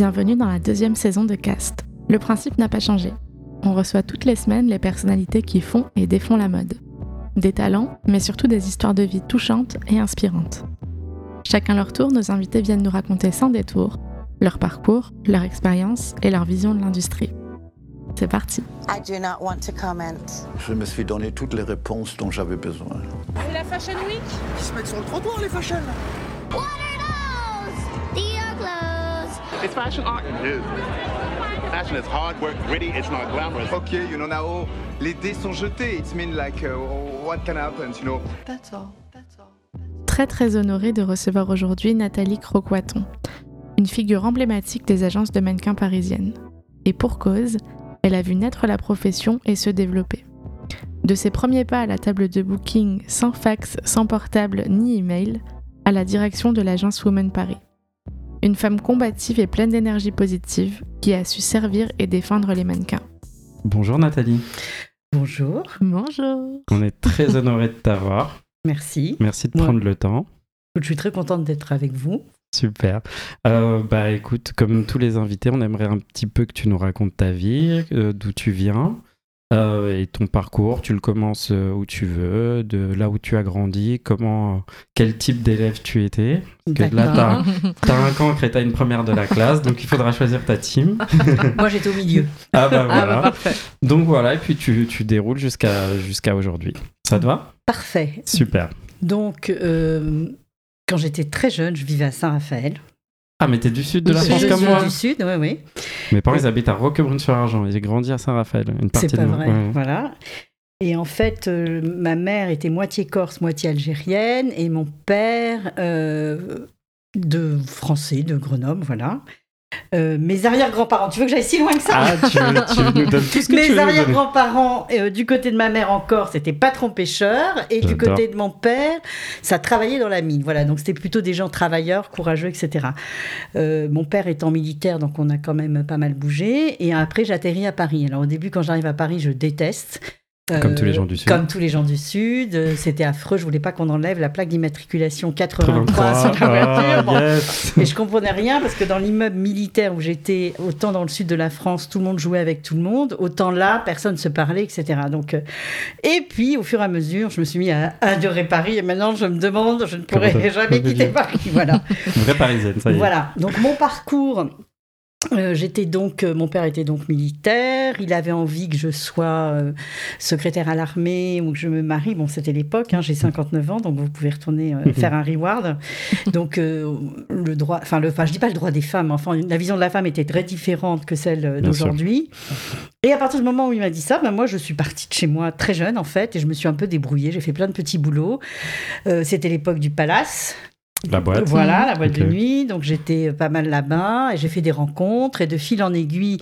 Bienvenue dans la deuxième saison de Cast. Le principe n'a pas changé. On reçoit toutes les semaines les personnalités qui font et défont la mode. Des talents, mais surtout des histoires de vie touchantes et inspirantes. Chacun leur tour, nos invités viennent nous raconter sans détour leur parcours, leur expérience et leur vision de l'industrie. C'est parti. I do not want to comment. Je me suis donné toutes les réponses dont j'avais besoin. La Fashion Week? Ils se mettent sur le trottoir, les fashion What fashion art. It is. Fashion is hard work, gritty, it's not glamorous. Okay, you know now les dés sont jetés. It's mean like uh, what can happen, you know? That's all. That's all. Très très honorée de recevoir aujourd'hui Nathalie Croquaton, une figure emblématique des agences de mannequins parisiennes. Et pour cause, elle a vu naître la profession et se développer. De ses premiers pas à la table de booking, sans fax, sans portable ni email, à la direction de l'agence Women Paris. Une femme combative et pleine d'énergie positive qui a su servir et défendre les mannequins. Bonjour Nathalie, Bonjour, Bonjour on est très honoré de t'avoir. merci. Merci de Ouais. prendre le temps. Je suis très contente d'être avec vous. Super. Euh, bah écoute, comme tous les invités, on aimerait un petit peu que tu nous racontes ta vie, euh, d'où tu viens euh, et ton parcours. Tu le commences euh, où tu veux, de là où tu as grandi, comment, quel type d'élève tu étais? Parce que là, t'as as un cancre et t'as une première de la classe, donc il faudra choisir ta team. Moi, j'étais au milieu. Ah bah Ah, voilà. bah, parfait. Donc voilà, et puis tu, tu déroules jusqu'à jusqu'à aujourd'hui. Ça te va? Parfait. Super. Donc, euh, quand j'étais très jeune, je vivais à Saint-Raphaël. Ah, mais t'es du sud de la France comme moi du sud, oui, oui. Mes parents, ils habitent à Roquebrune-sur-Argent. J'ai grandi à Saint-Raphaël, une partie C'est pas de moi. vrai. Ouais. Voilà. Et en fait, euh, ma mère était moitié corse, moitié algérienne, et mon père euh, de français, de Grenoble, voilà. Euh, mes arrière-grands-parents, tu veux que j'aille si loin que ça Ah, tu, tu nous donnes tout ce que Mes arrière-grands-parents, euh, du côté de ma mère en Corse, c'était patron pêcheur, et du côté de mon père, ça travaillait dans la mine. Voilà, donc c'était plutôt des gens travailleurs, courageux, etc. Euh, mon père étant militaire, donc on a quand même pas mal bougé. Et après, j'atterris à Paris. Alors au début, quand j'arrive à Paris, je déteste. Comme tous les gens du Sud. Comme tous les gens du Sud. Euh, C'était affreux. Je voulais pas qu'on enlève la plaque d'immatriculation 83 sur la 83. voiture. Ah, yes. Et je comprenais rien parce que dans l'immeuble militaire où j'étais, autant dans le sud de la France, tout le monde jouait avec tout le monde, autant là, personne se parlait, etc. Donc, euh, et puis, au fur et à mesure, je me suis mis à adorer Paris et maintenant, je me demande, je ne pourrai jamais quitter Paris. Voilà. Une vraie parisienne, ça y est. Voilà. Donc mon parcours. Euh, J'étais donc, euh, mon père était donc militaire. Il avait envie que je sois euh, secrétaire à l'armée ou que je me marie. Bon, c'était l'époque. hein, J'ai 59 ans, donc vous pouvez retourner faire un reward. Donc le droit, enfin le, enfin je dis pas le droit des femmes. Enfin, la vision de la femme était très différente que celle d'aujourd'hui. Et à partir du moment où il m'a dit ça, ben moi je suis partie de chez moi très jeune en fait et je me suis un peu débrouillée. J'ai fait plein de petits boulots. C'était l'époque du palace. La boîte. Voilà, la boîte de nuit. Donc j'étais pas mal là-bas et j'ai fait des rencontres. Et de fil en aiguille,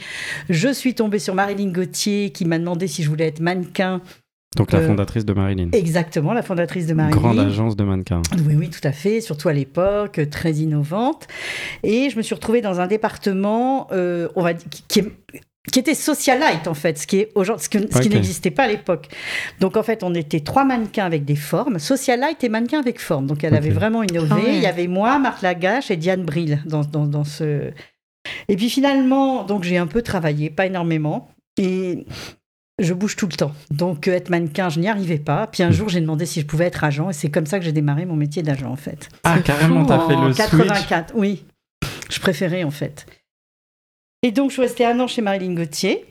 je suis tombée sur Marilyn Gauthier qui m'a demandé si je voulais être mannequin. Donc la Euh, fondatrice de Marilyn. Exactement, la fondatrice de Marilyn. Grande agence de mannequins. Oui, oui, tout à fait, surtout à l'époque, euh, très innovante. Et je me suis retrouvée dans un département, euh, on va dire, qui, qui est- qui était socialite en fait, ce qui est aujourd'hui, ce, que- ce qui Ok. n'existait pas à l'époque. Donc en fait, on était trois mannequins avec des formes, socialite et mannequins avec forme. Donc elle avait vraiment innové. Ah ouais. Il y avait moi, Marthe Lagache et Diane Brill dans, dans, dans ce. Et puis finalement, donc j'ai un peu travaillé, pas énormément, et je bouge tout le temps. Donc être mannequin, je n'y arrivais pas. Puis un jour, j'ai demandé si je pouvais être agent, et c'est comme ça que j'ai démarré mon métier d'agent en fait. Ah, carrément, t'as fait En le switch. 84, oui. Je préférais en fait. Et donc je suis restée un an chez Marilyn Gauthier.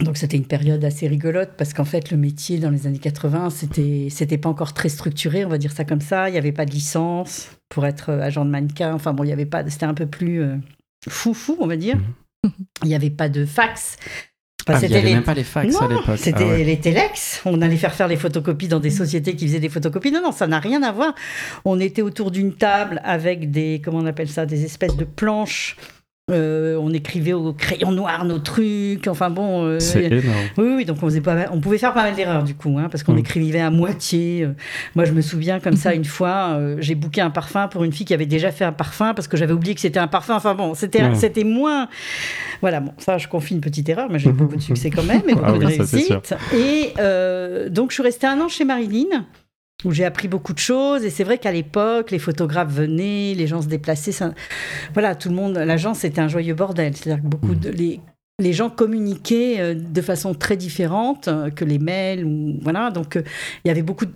Donc c'était une période assez rigolote parce qu'en fait le métier dans les années 80 c'était c'était pas encore très structuré on va dire ça comme ça il y avait pas de licence pour être euh, agent de mannequin enfin bon il y avait pas c'était un peu plus euh, foufou on va dire il y avait pas de fax Enfin, Ah, il y c'était avait les- même pas les fax à l'époque. c'était Ah ouais. les téléx. On allait faire faire les photocopies dans des sociétés qui faisaient des photocopies. Non, non, ça n'a rien à voir. On était autour d'une table avec des, comment on appelle ça, des espèces de planches. Euh, on écrivait au crayon noir nos trucs. Enfin bon. euh, C'est énorme. oui, oui, donc on, faisait pas mal- on pouvait faire pas mal d'erreurs du coup, hein, parce qu'on Mm. écrivait à moitié. Euh, Moi, je me souviens comme ça une fois, euh, j'ai booké un parfum pour une fille qui avait déjà fait un parfum parce que j'avais oublié que c'était un parfum. Enfin bon, c'était c'était moins. Voilà, bon, ça, je confie une petite erreur, mais j'ai eu beaucoup de succès quand même et beaucoup Ah de oui, c'est sûr. réussite. Et euh, donc, je suis restée un an chez Marilyn. Où j'ai appris beaucoup de choses. Et c'est vrai qu'à l'époque, les photographes venaient, les gens se déplaçaient. ça- Voilà, tout le monde, l'agence c'était un joyeux bordel. C'est-à-dire que beaucoup de les les gens communiquaient euh, de façon très différente euh, que les mails ou voilà. Donc euh, il y avait beaucoup. de-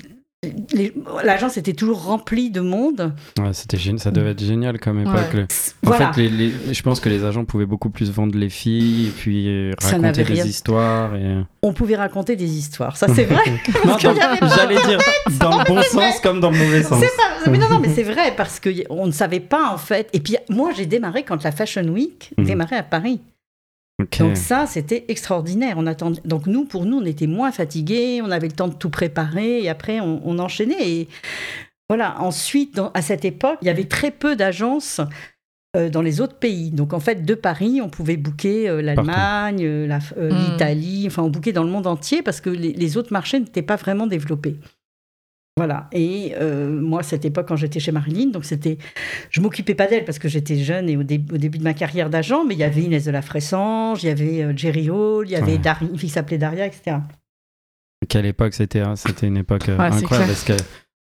L'agence était toujours remplie de monde. Ouais, c'était ça devait être génial comme époque. Ouais. En Voilà. fait, les- les- je pense que les agents pouvaient beaucoup plus vendre les filles et puis raconter des rien. histoires. Et... On pouvait raconter des histoires. Ça c'est vrai. J'allais dire dans le bon sens comme dans le mauvais sens. C'est pas- mais non, non, mais c'est vrai parce que y- on ne savait pas en fait. Et puis moi, j'ai démarré quand la Fashion Week Mhm. démarrait à Paris. Donc ça, c'était extraordinaire. On attendait. Donc nous, pour nous, on était moins fatigués, on avait le temps de tout préparer et après on, on enchaînait. Et voilà. Ensuite, dans- à cette époque, il y avait très peu d'agences. euh, dans les autres pays. Donc en fait, de Paris, on pouvait booker euh, l'Allemagne, euh, la- euh, Mm. l'Italie, enfin on bookait dans le monde entier parce que les, les autres marchés n'étaient pas vraiment développés. Voilà. Et euh, moi, à cette époque, quand j'étais chez Marilyn, donc c'était, je m'occupais pas d'elle parce que j'étais jeune et au, dé- au début de ma carrière d'agent, mais il y avait Inès de la Fressange, il y avait euh, Jerry Hall, il y avait Ouais. Une fille qui s'appelait Daria, etc. Quelle époque c'était hein, C'était une époque euh, Ouais, incroyable parce que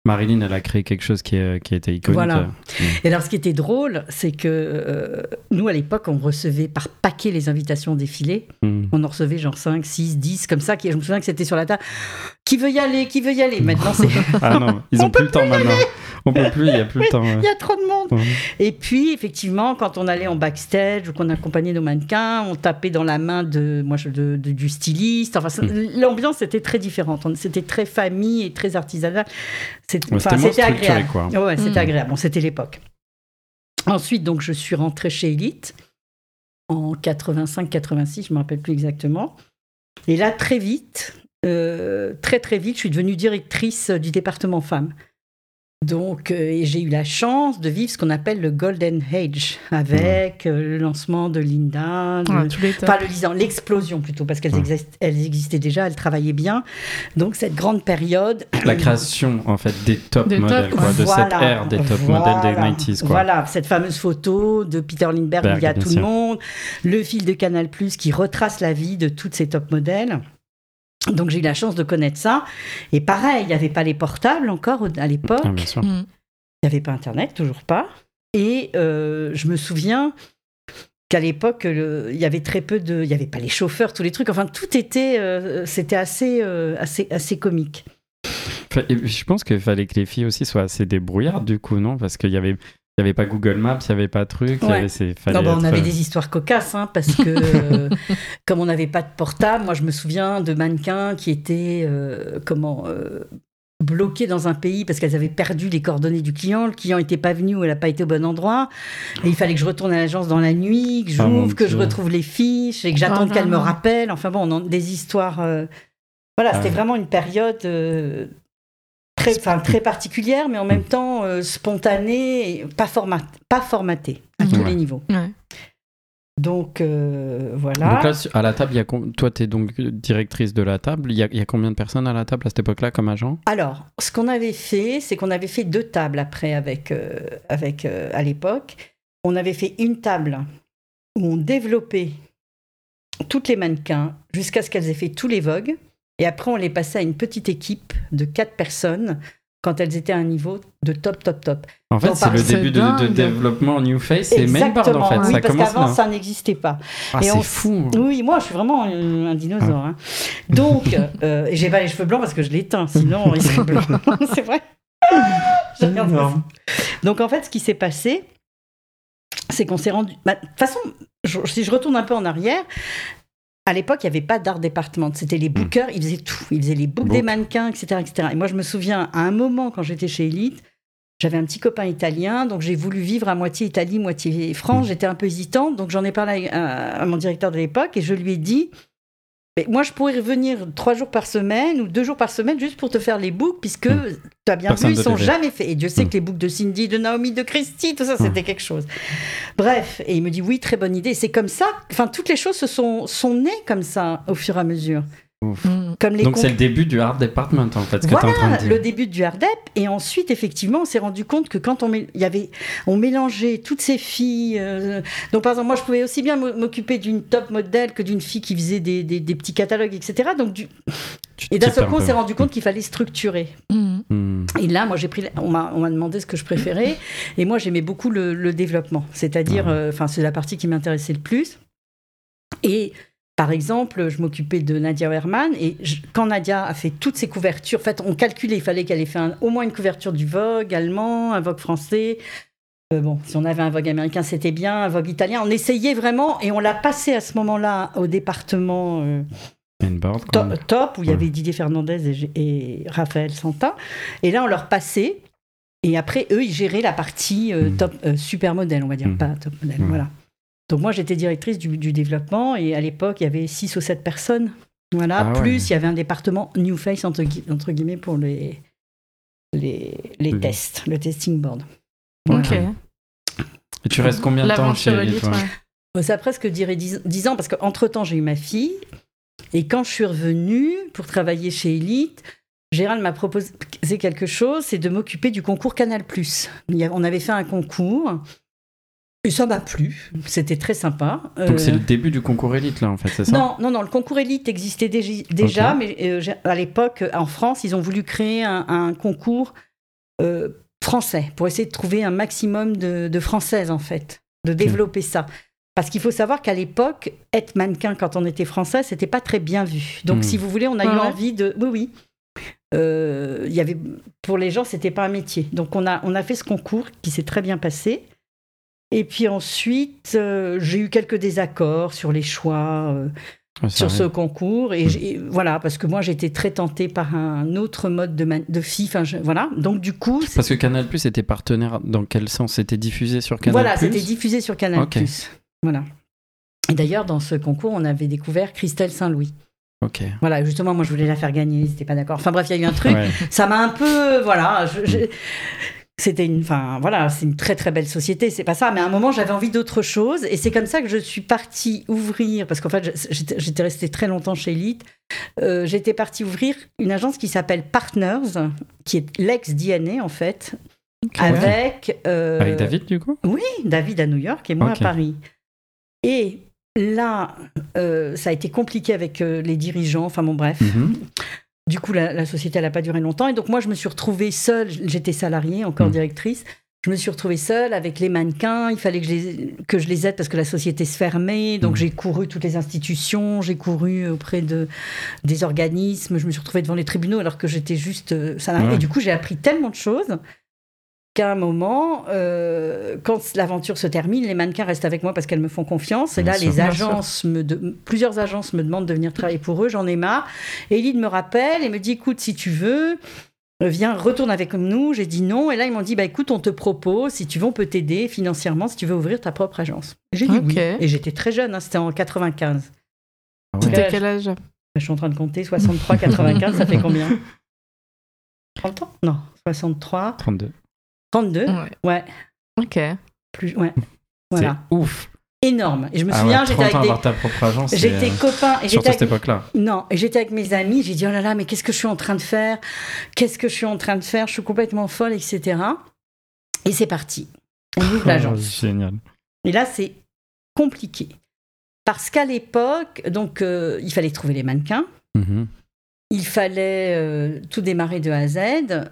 Marilyn, elle a créé quelque chose qui, est- qui était iconique. Voilà. euh. Et alors, ce qui était drôle, c'est que euh, nous, à l'époque, on recevait par paquet les invitations défilées. Mm. On en recevait genre 5, 6, 10, comme ça. Qui, je me souviens que c'était sur la table. Qui veut y aller? Qui veut y aller? Maintenant, c'est. Ah non, ils On ont plus le temps maintenant. On peut plus, il y a plus le temps. ouais. Il y a trop de monde. Ouais. Et puis, effectivement, quand on allait en backstage ou qu'on accompagnait nos mannequins, on tapait dans la main de, moi, je- de, de- du styliste. Enfin, Hmm. l'ambiance était très différente. On- C'était très famille et très artisanal. C'est- Ouais, enfin, c'était agréable. quoi. Ouais, c'était Mm. agréable. Bon, c'était l'époque. Ensuite, donc, je suis rentrée chez Elite en 85-86, je me rappelle plus exactement. Et là, très vite, euh, très très vite, je suis devenue directrice du département femmes. Donc, euh, et j'ai eu la chance de vivre ce qu'on appelle le Golden Age, avec euh, le lancement de Linda, Ouais, le- tous les tops. Enfin, le lisant, l'explosion plutôt, parce qu'elles Ouais. exist- elles existaient déjà, elles travaillaient bien. Donc, cette grande période. La création, en fait, des top Des modèles, top, quoi, de cette ère des top Voilà. modèles des 90s, quoi. Voilà, cette fameuse photo de Peter Lindbergh, Berg, il y a tout sûr. le monde, le fil de Canal Plus qui retrace la vie de toutes ces top modèles. Donc j'ai eu la chance de connaître ça. Et pareil, il n'y avait pas les portables encore à l'époque. Ah, bien sûr. Mm. Il n'y avait pas Internet, toujours pas. Et euh, je me souviens qu'à l'époque, il y avait très peu de... Il n'y avait pas les chauffeurs, tous les trucs. Enfin, tout était... euh, C'était assez, euh, assez, assez comique. Je pense qu'il fallait que les filles aussi soient assez débrouillardes, du coup, non? Parce qu'il y avait. Il n'y avait pas Google Maps, il n'y avait pas de truc. Ouais. avait- c'est- fallait Non, bah, on être, avait euh, des histoires cocasses, hein, parce que euh, comme on n'avait pas de portable, moi je me souviens de mannequins qui étaient euh, comment euh, bloqués dans un pays parce qu'elles avaient perdu les coordonnées du client, le client n'était pas venu ou elle n'a pas été au bon endroit, et il fallait que je retourne à l'agence dans la nuit, que Ah, j'ouvre, que je retrouve les fiches et que j'attende Oh qu'elle me rappelle. Enfin bon, on a des histoires. euh, Voilà, Ah c'était ouais. vraiment une période. euh, Très, enfin, très particulière, mais en même temps euh, spontanée, et pas, format, pas formatée à tous Ouais. les niveaux. Ouais. Donc euh, voilà. Donc là, à la table, il y a toi, tu es donc directrice de la table. Il y, a, il y a combien de personnes à la table à cette époque-là comme agent? Alors, ce qu'on avait fait, c'est qu'on avait fait deux tables après avec, euh, avec euh, à l'époque. On avait fait une table où on développait toutes les mannequins jusqu'à ce qu'elles aient fait tous les vogues. Et après, on les passait à une petite équipe de quatre personnes quand elles étaient à un niveau de top, top, top. En fait, c'est le début de, de développement New Face et Mainboard, en fait. oui, ça parce commence qu'avant, ça n'existait pas. Ah, et c'est on- fou. Oui, moi, je suis vraiment un, un dinosaure. hein. Donc, euh, j'ai pas les cheveux blancs parce que je l'éteins, sinon ils seraient blancs. c'est vrai. Donc, en fait, ce qui s'est passé, c'est qu'on s'est rendu. bah, De toute façon, je- si je retourne un peu en arrière, à l'époque, il n'y avait pas d'art département. C'était les bookers, ils faisaient tout. Ils faisaient les books Book. des mannequins, etc., etc. Et moi, je me souviens, à un moment, quand j'étais chez Elite, j'avais un petit copain italien, donc j'ai voulu vivre à moitié Italie, moitié France. J'étais un peu hésitante, donc j'en ai parlé à, à mon directeur de l'époque et je lui ai dit mais moi, je pourrais revenir trois jours par semaine ou deux jours par semaine juste pour te faire les books, puisque Mm. tu as bien Personne vu, ils ne sont jamais faits. Et Dieu sait que les books de Cindy, de Naomi, de Christy, tout ça, c'était quelque chose. Bref, et il me dit oui, très bonne idée. C'est comme ça, enfin, toutes les choses se sont, sont nées comme ça au fur et à mesure. Ouf. Mm. Comme les Donc, c'est le début du Art Department, en fait, ce que tu es en train voilà de dire. le début du hardep et ensuite effectivement on s'est rendu compte que quand on y avait on mélangeait toutes ces filles euh, donc par exemple moi je pouvais aussi bien m'o- m'occuper d'une top modèle que d'une fille qui faisait des, des- des petits catalogues etc donc du- Et d'un seul coup, on s'est rendu compte qu'il fallait structurer. Hmm. Et là, moi, j'ai pris, on m'a, on m'a demandé ce que je préférais, et moi, j'aimais beaucoup le, le développement, c'est-à-dire, Ouais. euh, enfin, c'est la partie qui m'intéressait le plus. Et par exemple, je m'occupais de Nadia Herman, et je- quand Nadia a fait toutes ses couvertures, en fait, on calculait, il fallait qu'elle ait fait un- au moins une couverture du Vogue allemand, un Vogue français. Euh, bon, si on avait un Vogue américain, c'était bien, un Vogue italien. On essayait vraiment, et on l'a passé à ce moment-là au département. euh, top, où il y avait Didier Fernandez et, et Raphaël Santa. Et là, on leur passait. Et après, eux, ils géraient la partie euh, Mm. top, euh, super modèle, on va dire, Mm. pas top modèle. Ouais. Voilà. Donc, moi, j'étais directrice du, du développement. Et à l'époque, il y avait 6 ou 7 personnes. Voilà. Ah ouais. Plus, il y avait un département New Face, entre, gui- entre guillemets, pour les, les, les tests, le testing board. Ok. Et tu restes combien de temps chez élite, ouais Ça a presque duré 10, 10 ans parce qu'entre-temps, j'ai eu ma fille. Et quand je suis revenue pour travailler chez Elite, Gérald m'a proposé quelque chose, c'est de m'occuper du concours Canal+. On avait fait un concours. Et ça m'a plu. C'était très sympa. Donc Euh, c'est le début du concours élite là en fait, c'est ça? Non, non, non, le concours élite existait déjà, mais euh, à l'époque, en France, ils ont voulu créer un, un concours euh, français pour essayer de trouver un maximum de, de françaises, en fait, de développer ça. Parce qu'il faut savoir qu'à l'époque, être mannequin quand on était français, c'était pas très bien vu. Donc, Hmm. si vous voulez, on a Ah eu ouais envie de. Oui, oui. Euh, il y avait pour les gens c'était pas un métier donc on a on a fait ce concours qui s'est très bien passé et puis ensuite euh, j'ai eu quelques désaccords sur les choix euh, ça sur ce concours. Et j'ai- voilà parce que moi j'étais très tentée par un autre mode de, de fille. Enfin, je- voilà. Donc du coup Parce que Canal Plus était partenaire dans quel sens? C'était diffusé sur Canal voilà c'était diffusé sur Canal Ok. voilà. Et d'ailleurs dans ce concours on avait découvert Christelle Saint-Louis. Ok. voilà justement moi je voulais la faire gagner c'était pas d'accord. Enfin bref il y a eu un truc. Ouais. ça m'a un peu voilà je- je- c'était une enfin voilà c'est une très très belle société c'est pas ça mais à un moment j'avais envie d'autre chose et c'est comme ça que je suis partie ouvrir parce qu'en fait j'étais restée très longtemps chez Elite Euh, j'étais partie ouvrir une agence qui s'appelle Partners qui est l'ex DNA en fait avec euh, Avec David du coup? Oui, David à New York et moi à Paris. Et là, euh, ça a été compliqué avec euh, les dirigeants, enfin bon, bref. Mhm. Du coup, la, la société, elle n'a pas duré longtemps. Et donc, moi, je me suis retrouvée seule. J'étais salariée, encore Mhm. directrice. Je me suis retrouvée seule avec les mannequins. Il fallait que je les, que je les aide parce que la société se fermait. Donc, Mhm. j'ai couru toutes les institutions. J'ai couru auprès de, des organismes. Je me suis retrouvée devant les tribunaux alors que j'étais juste euh, salariée. Et du coup, j'ai appris tellement de choses qu'à un moment, euh, quand l'aventure se termine, les mannequins restent avec moi parce qu'elles me font confiance. Et Bien là, sûr. les agences, me de- plusieurs agences me demandent de venir travailler pour eux. J'en ai marre. Et Elide me rappelle et me dit, écoute, si tu veux, viens, retourne avec nous. J'ai dit non. Et là, ils m'ont dit, bah écoute, on te propose, si tu veux, on peut t'aider financièrement si tu veux ouvrir ta propre agence. J'ai dit Ok. oui. Et j'étais très jeune, hein, c'était en 95. Ah ouais. Quel âge? Je suis en train de compter, 63, 95, ça fait combien? 30 ans? Non, 63, 32. 32. Ouais. Ouais, Ok. plus, ouais. Voilà. C'est ouf. Énorme. Et je me Ah souviens, ouais, j'étais 30 ans avec avoir des... ta propre agence. J'étais euh, copain et Surtout j'étais à cette avec... époque-là. Non, et j'étais avec mes amis, j'ai dit oh là là, mais qu'est-ce que je suis en train de faire? Qu'est-ce que je suis en train de faire? Je suis complètement folle, etc. Et c'est parti. On ouvre Oh, l'agence. génial. Et là, c'est compliqué. Parce qu'à l'époque, donc, euh, il fallait trouver les mannequins. Mhm. Il fallait euh, tout démarrer de A à Z.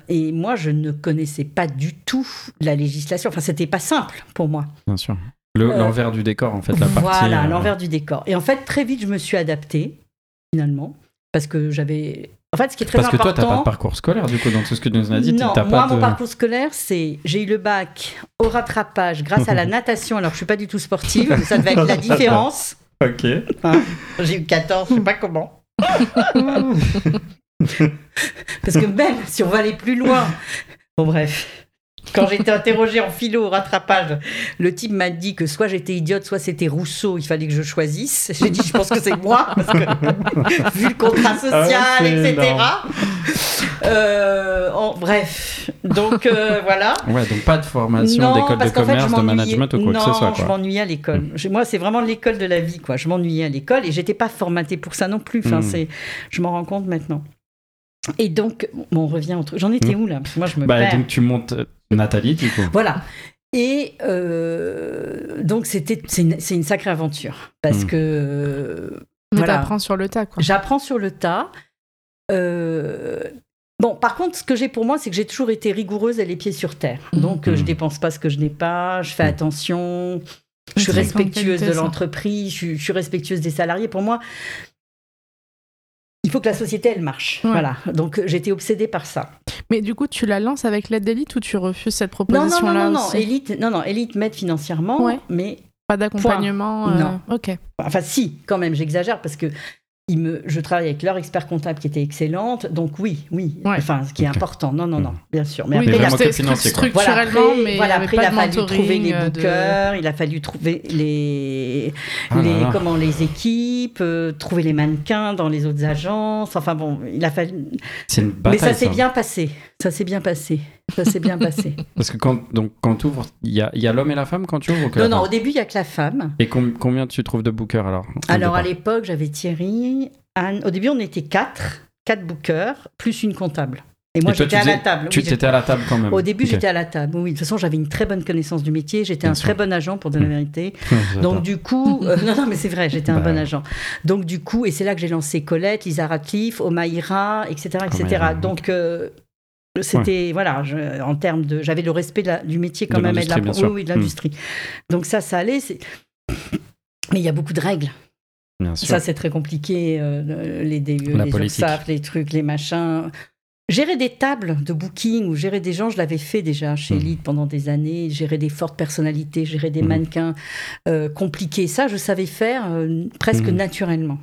Et moi, je ne connaissais pas du tout la législation. Enfin, c'était pas simple pour moi. Bien sûr. Le- Euh, L'envers du décor, en fait, la partie. Voilà, euh, l'envers du décor. Et en fait, très vite, je me suis adaptée, finalement. Parce que j'avais. En fait, ce qui est très Parce que toi, important. t'as pas de parcours scolaire, du coup, dans tout ce que tu nous as dit. non, t'as moi, pas mon de... parcours scolaire, c'est j'ai eu le bac au rattrapage grâce à la natation. Alors, je suis pas du tout sportive, mais ça devait être la différence. Ok. Hein. J'ai eu 14, je sais pas comment. Parce que même si on va aller plus loin. Bon, bref. Quand j'ai été interrogée en philo au rattrapage, le type m'a dit que soit j'étais idiote, soit c'était Rousseau, il fallait que je choisisse. J'ai dit, je pense que c'est moi, parce que vu le contrat social, Ah, c'est etc. Euh, en- bref, donc euh, voilà. Ouais, donc pas de formation d'école de fait, je commerce, de management ou quoi non, que ce soit. je Quoi. m'ennuyais à l'école. Je- Moi, c'est vraiment l'école de la vie, quoi. Je m'ennuyais à l'école et j'étais pas formatée pour ça non plus. Enfin, Mm. c'est, je m'en rends compte maintenant. Et donc, bon, on revient au truc. J'en étais où là? Parce que moi, je me Bah, perds. donc tu montes euh, Nathalie, du coup. Voilà. Et euh, donc, c'était, c'est une, sacrée aventure parce Mm. que Mais Voilà. t'apprends sur le tas, quoi. J'apprends sur le tas. Euh, Bon, par contre, ce que j'ai pour moi, c'est que j'ai toujours été rigoureuse et les pieds sur terre. Mhm. Donc, euh, je dépense pas ce que je n'ai pas, je fais attention, je suis respectueuse de l'entreprise, je suis respectueuse des salariés. Pour moi, il faut que la société, elle marche. Ouais. Voilà. Donc, euh, j'étais obsédée par ça. Mais du coup, tu la lances avec l'aide d'élite ou tu refuses cette Non, non, non, proposition-là non, non. Elite, non, non, Elite m'aide financièrement, Ouais. mais Pas d'accompagnement euh, Non. Ok. Enfin, si, quand même, j'exagère parce que me, je travaille avec leur expert comptable qui était excellente. Donc, oui, oui. Ouais. Enfin, ce qui est important. Non, non, non, Mhm. bien sûr. Mais Oui, après, Mais il a- financier, voilà, après, mais voilà, après, il fallu trouver les de- bookers, il a fallu trouver les, Ah les, comment, les équipes, euh, trouver les mannequins dans les autres agences. Enfin bon, il a fallu. C'est une Mais ça s'est bien passé. Ça s'est bien passé. Ça s'est bien passé. Parce que quand, donc, quand tu ouvres, il y a, il y a l'homme et la femme quand tu ouvres la Non, non, au début, il n'y a que la femme. Et com- combien tu trouves de bookers alors Alors, à l'époque, j'avais Thierry, Anne. Au début, on était quatre, quatre bookers, plus une comptable. Et moi, j'étais à la table. Tu Oui, t'étais à la table quand même. Au début, j'étais à la table. Oui, de toute façon, j'avais une très bonne connaissance du métier. J'étais un sûr. très bon agent, pour dire la Hmm. vérité. Donc, du coup, euh, non, non, mais c'est vrai, j'étais un Bah bon agent. Donc, du coup, et c'est là que j'ai lancé Colette, Lisa Radcliffe, Omaïra, etc. etc. Omaïra, Donc, euh, c'était, voilà, je- en termes de. J'avais le respect de la- du métier quand De même et de la- l'industrie, bien oui, sûr. oui, de l'industrie. Donc, ça, ça allait. c'est- Mais il y a beaucoup de règles. Bien sûr. Ça, c'est très compliqué. euh, les DE, La les. URSAF, les trucs, les machins. Gérer des tables de booking ou gérer des gens, je l'avais fait déjà chez Mhm. Elite pendant des années. Gérer des fortes personnalités, gérer des Mhm. mannequins euh, compliqués. Ça, je savais faire euh, presque naturellement.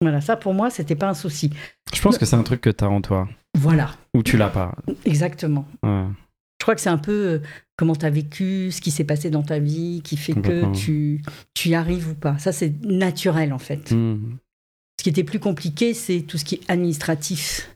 Voilà, ça pour moi, c'était pas un souci. Je pense que c'est un truc que tu as en toi. Voilà, Ou tu l'as pas. exactement. Ouais. Je crois que c'est un peu euh, comment tu as vécu, ce qui s'est passé dans ta vie, qui fait que tu, tu y arrives ou pas. Ça, c'est naturel en fait. Hmm, Ce qui était plus compliqué, c'est tout ce qui est administratif.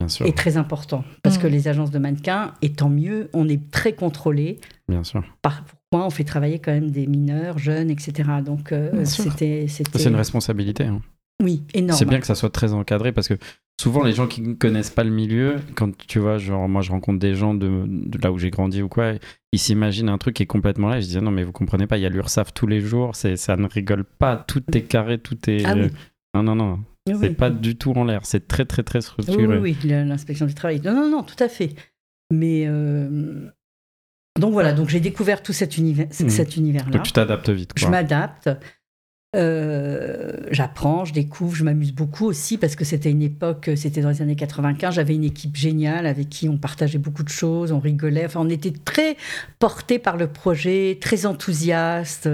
Bien sûr. est très important. Parce que les agences de mannequins, et tant mieux, on est très contrôlé. Bien sûr. Par, pourquoi on fait travailler quand même des mineurs, jeunes, etc. Donc euh, c'était C'est une responsabilité. hein. Oui énorme. C'est bien que ça soit très encadré parce que souvent les gens qui ne connaissent pas le milieu, quand tu vois, genre moi je rencontre des gens de, de là où j'ai grandi ou quoi, ils s'imaginent un truc qui est complètement là. Et je dis non mais vous comprenez pas, il y a l'URSAF tous les jours, c'est ça ne rigole pas, tout est carré, tout est. Ah oui. Non non non, Oui, c'est pas du tout en l'air, c'est très très très structuré. oui, oui, l'inspection du travail. Non, non, non, tout à fait. Mais euh, donc voilà, donc j'ai découvert tout cet univers, Mm. cet univers-là. Donc tu t'adaptes vite. Je Quoi. m'adapte. Euh, j'apprends, je découvre, je m'amuse beaucoup aussi parce que c'était une époque, c'était dans les années 95, j'avais une équipe géniale avec qui on partageait beaucoup de choses, on rigolait, enfin on était très portés par le projet, très enthousiastes.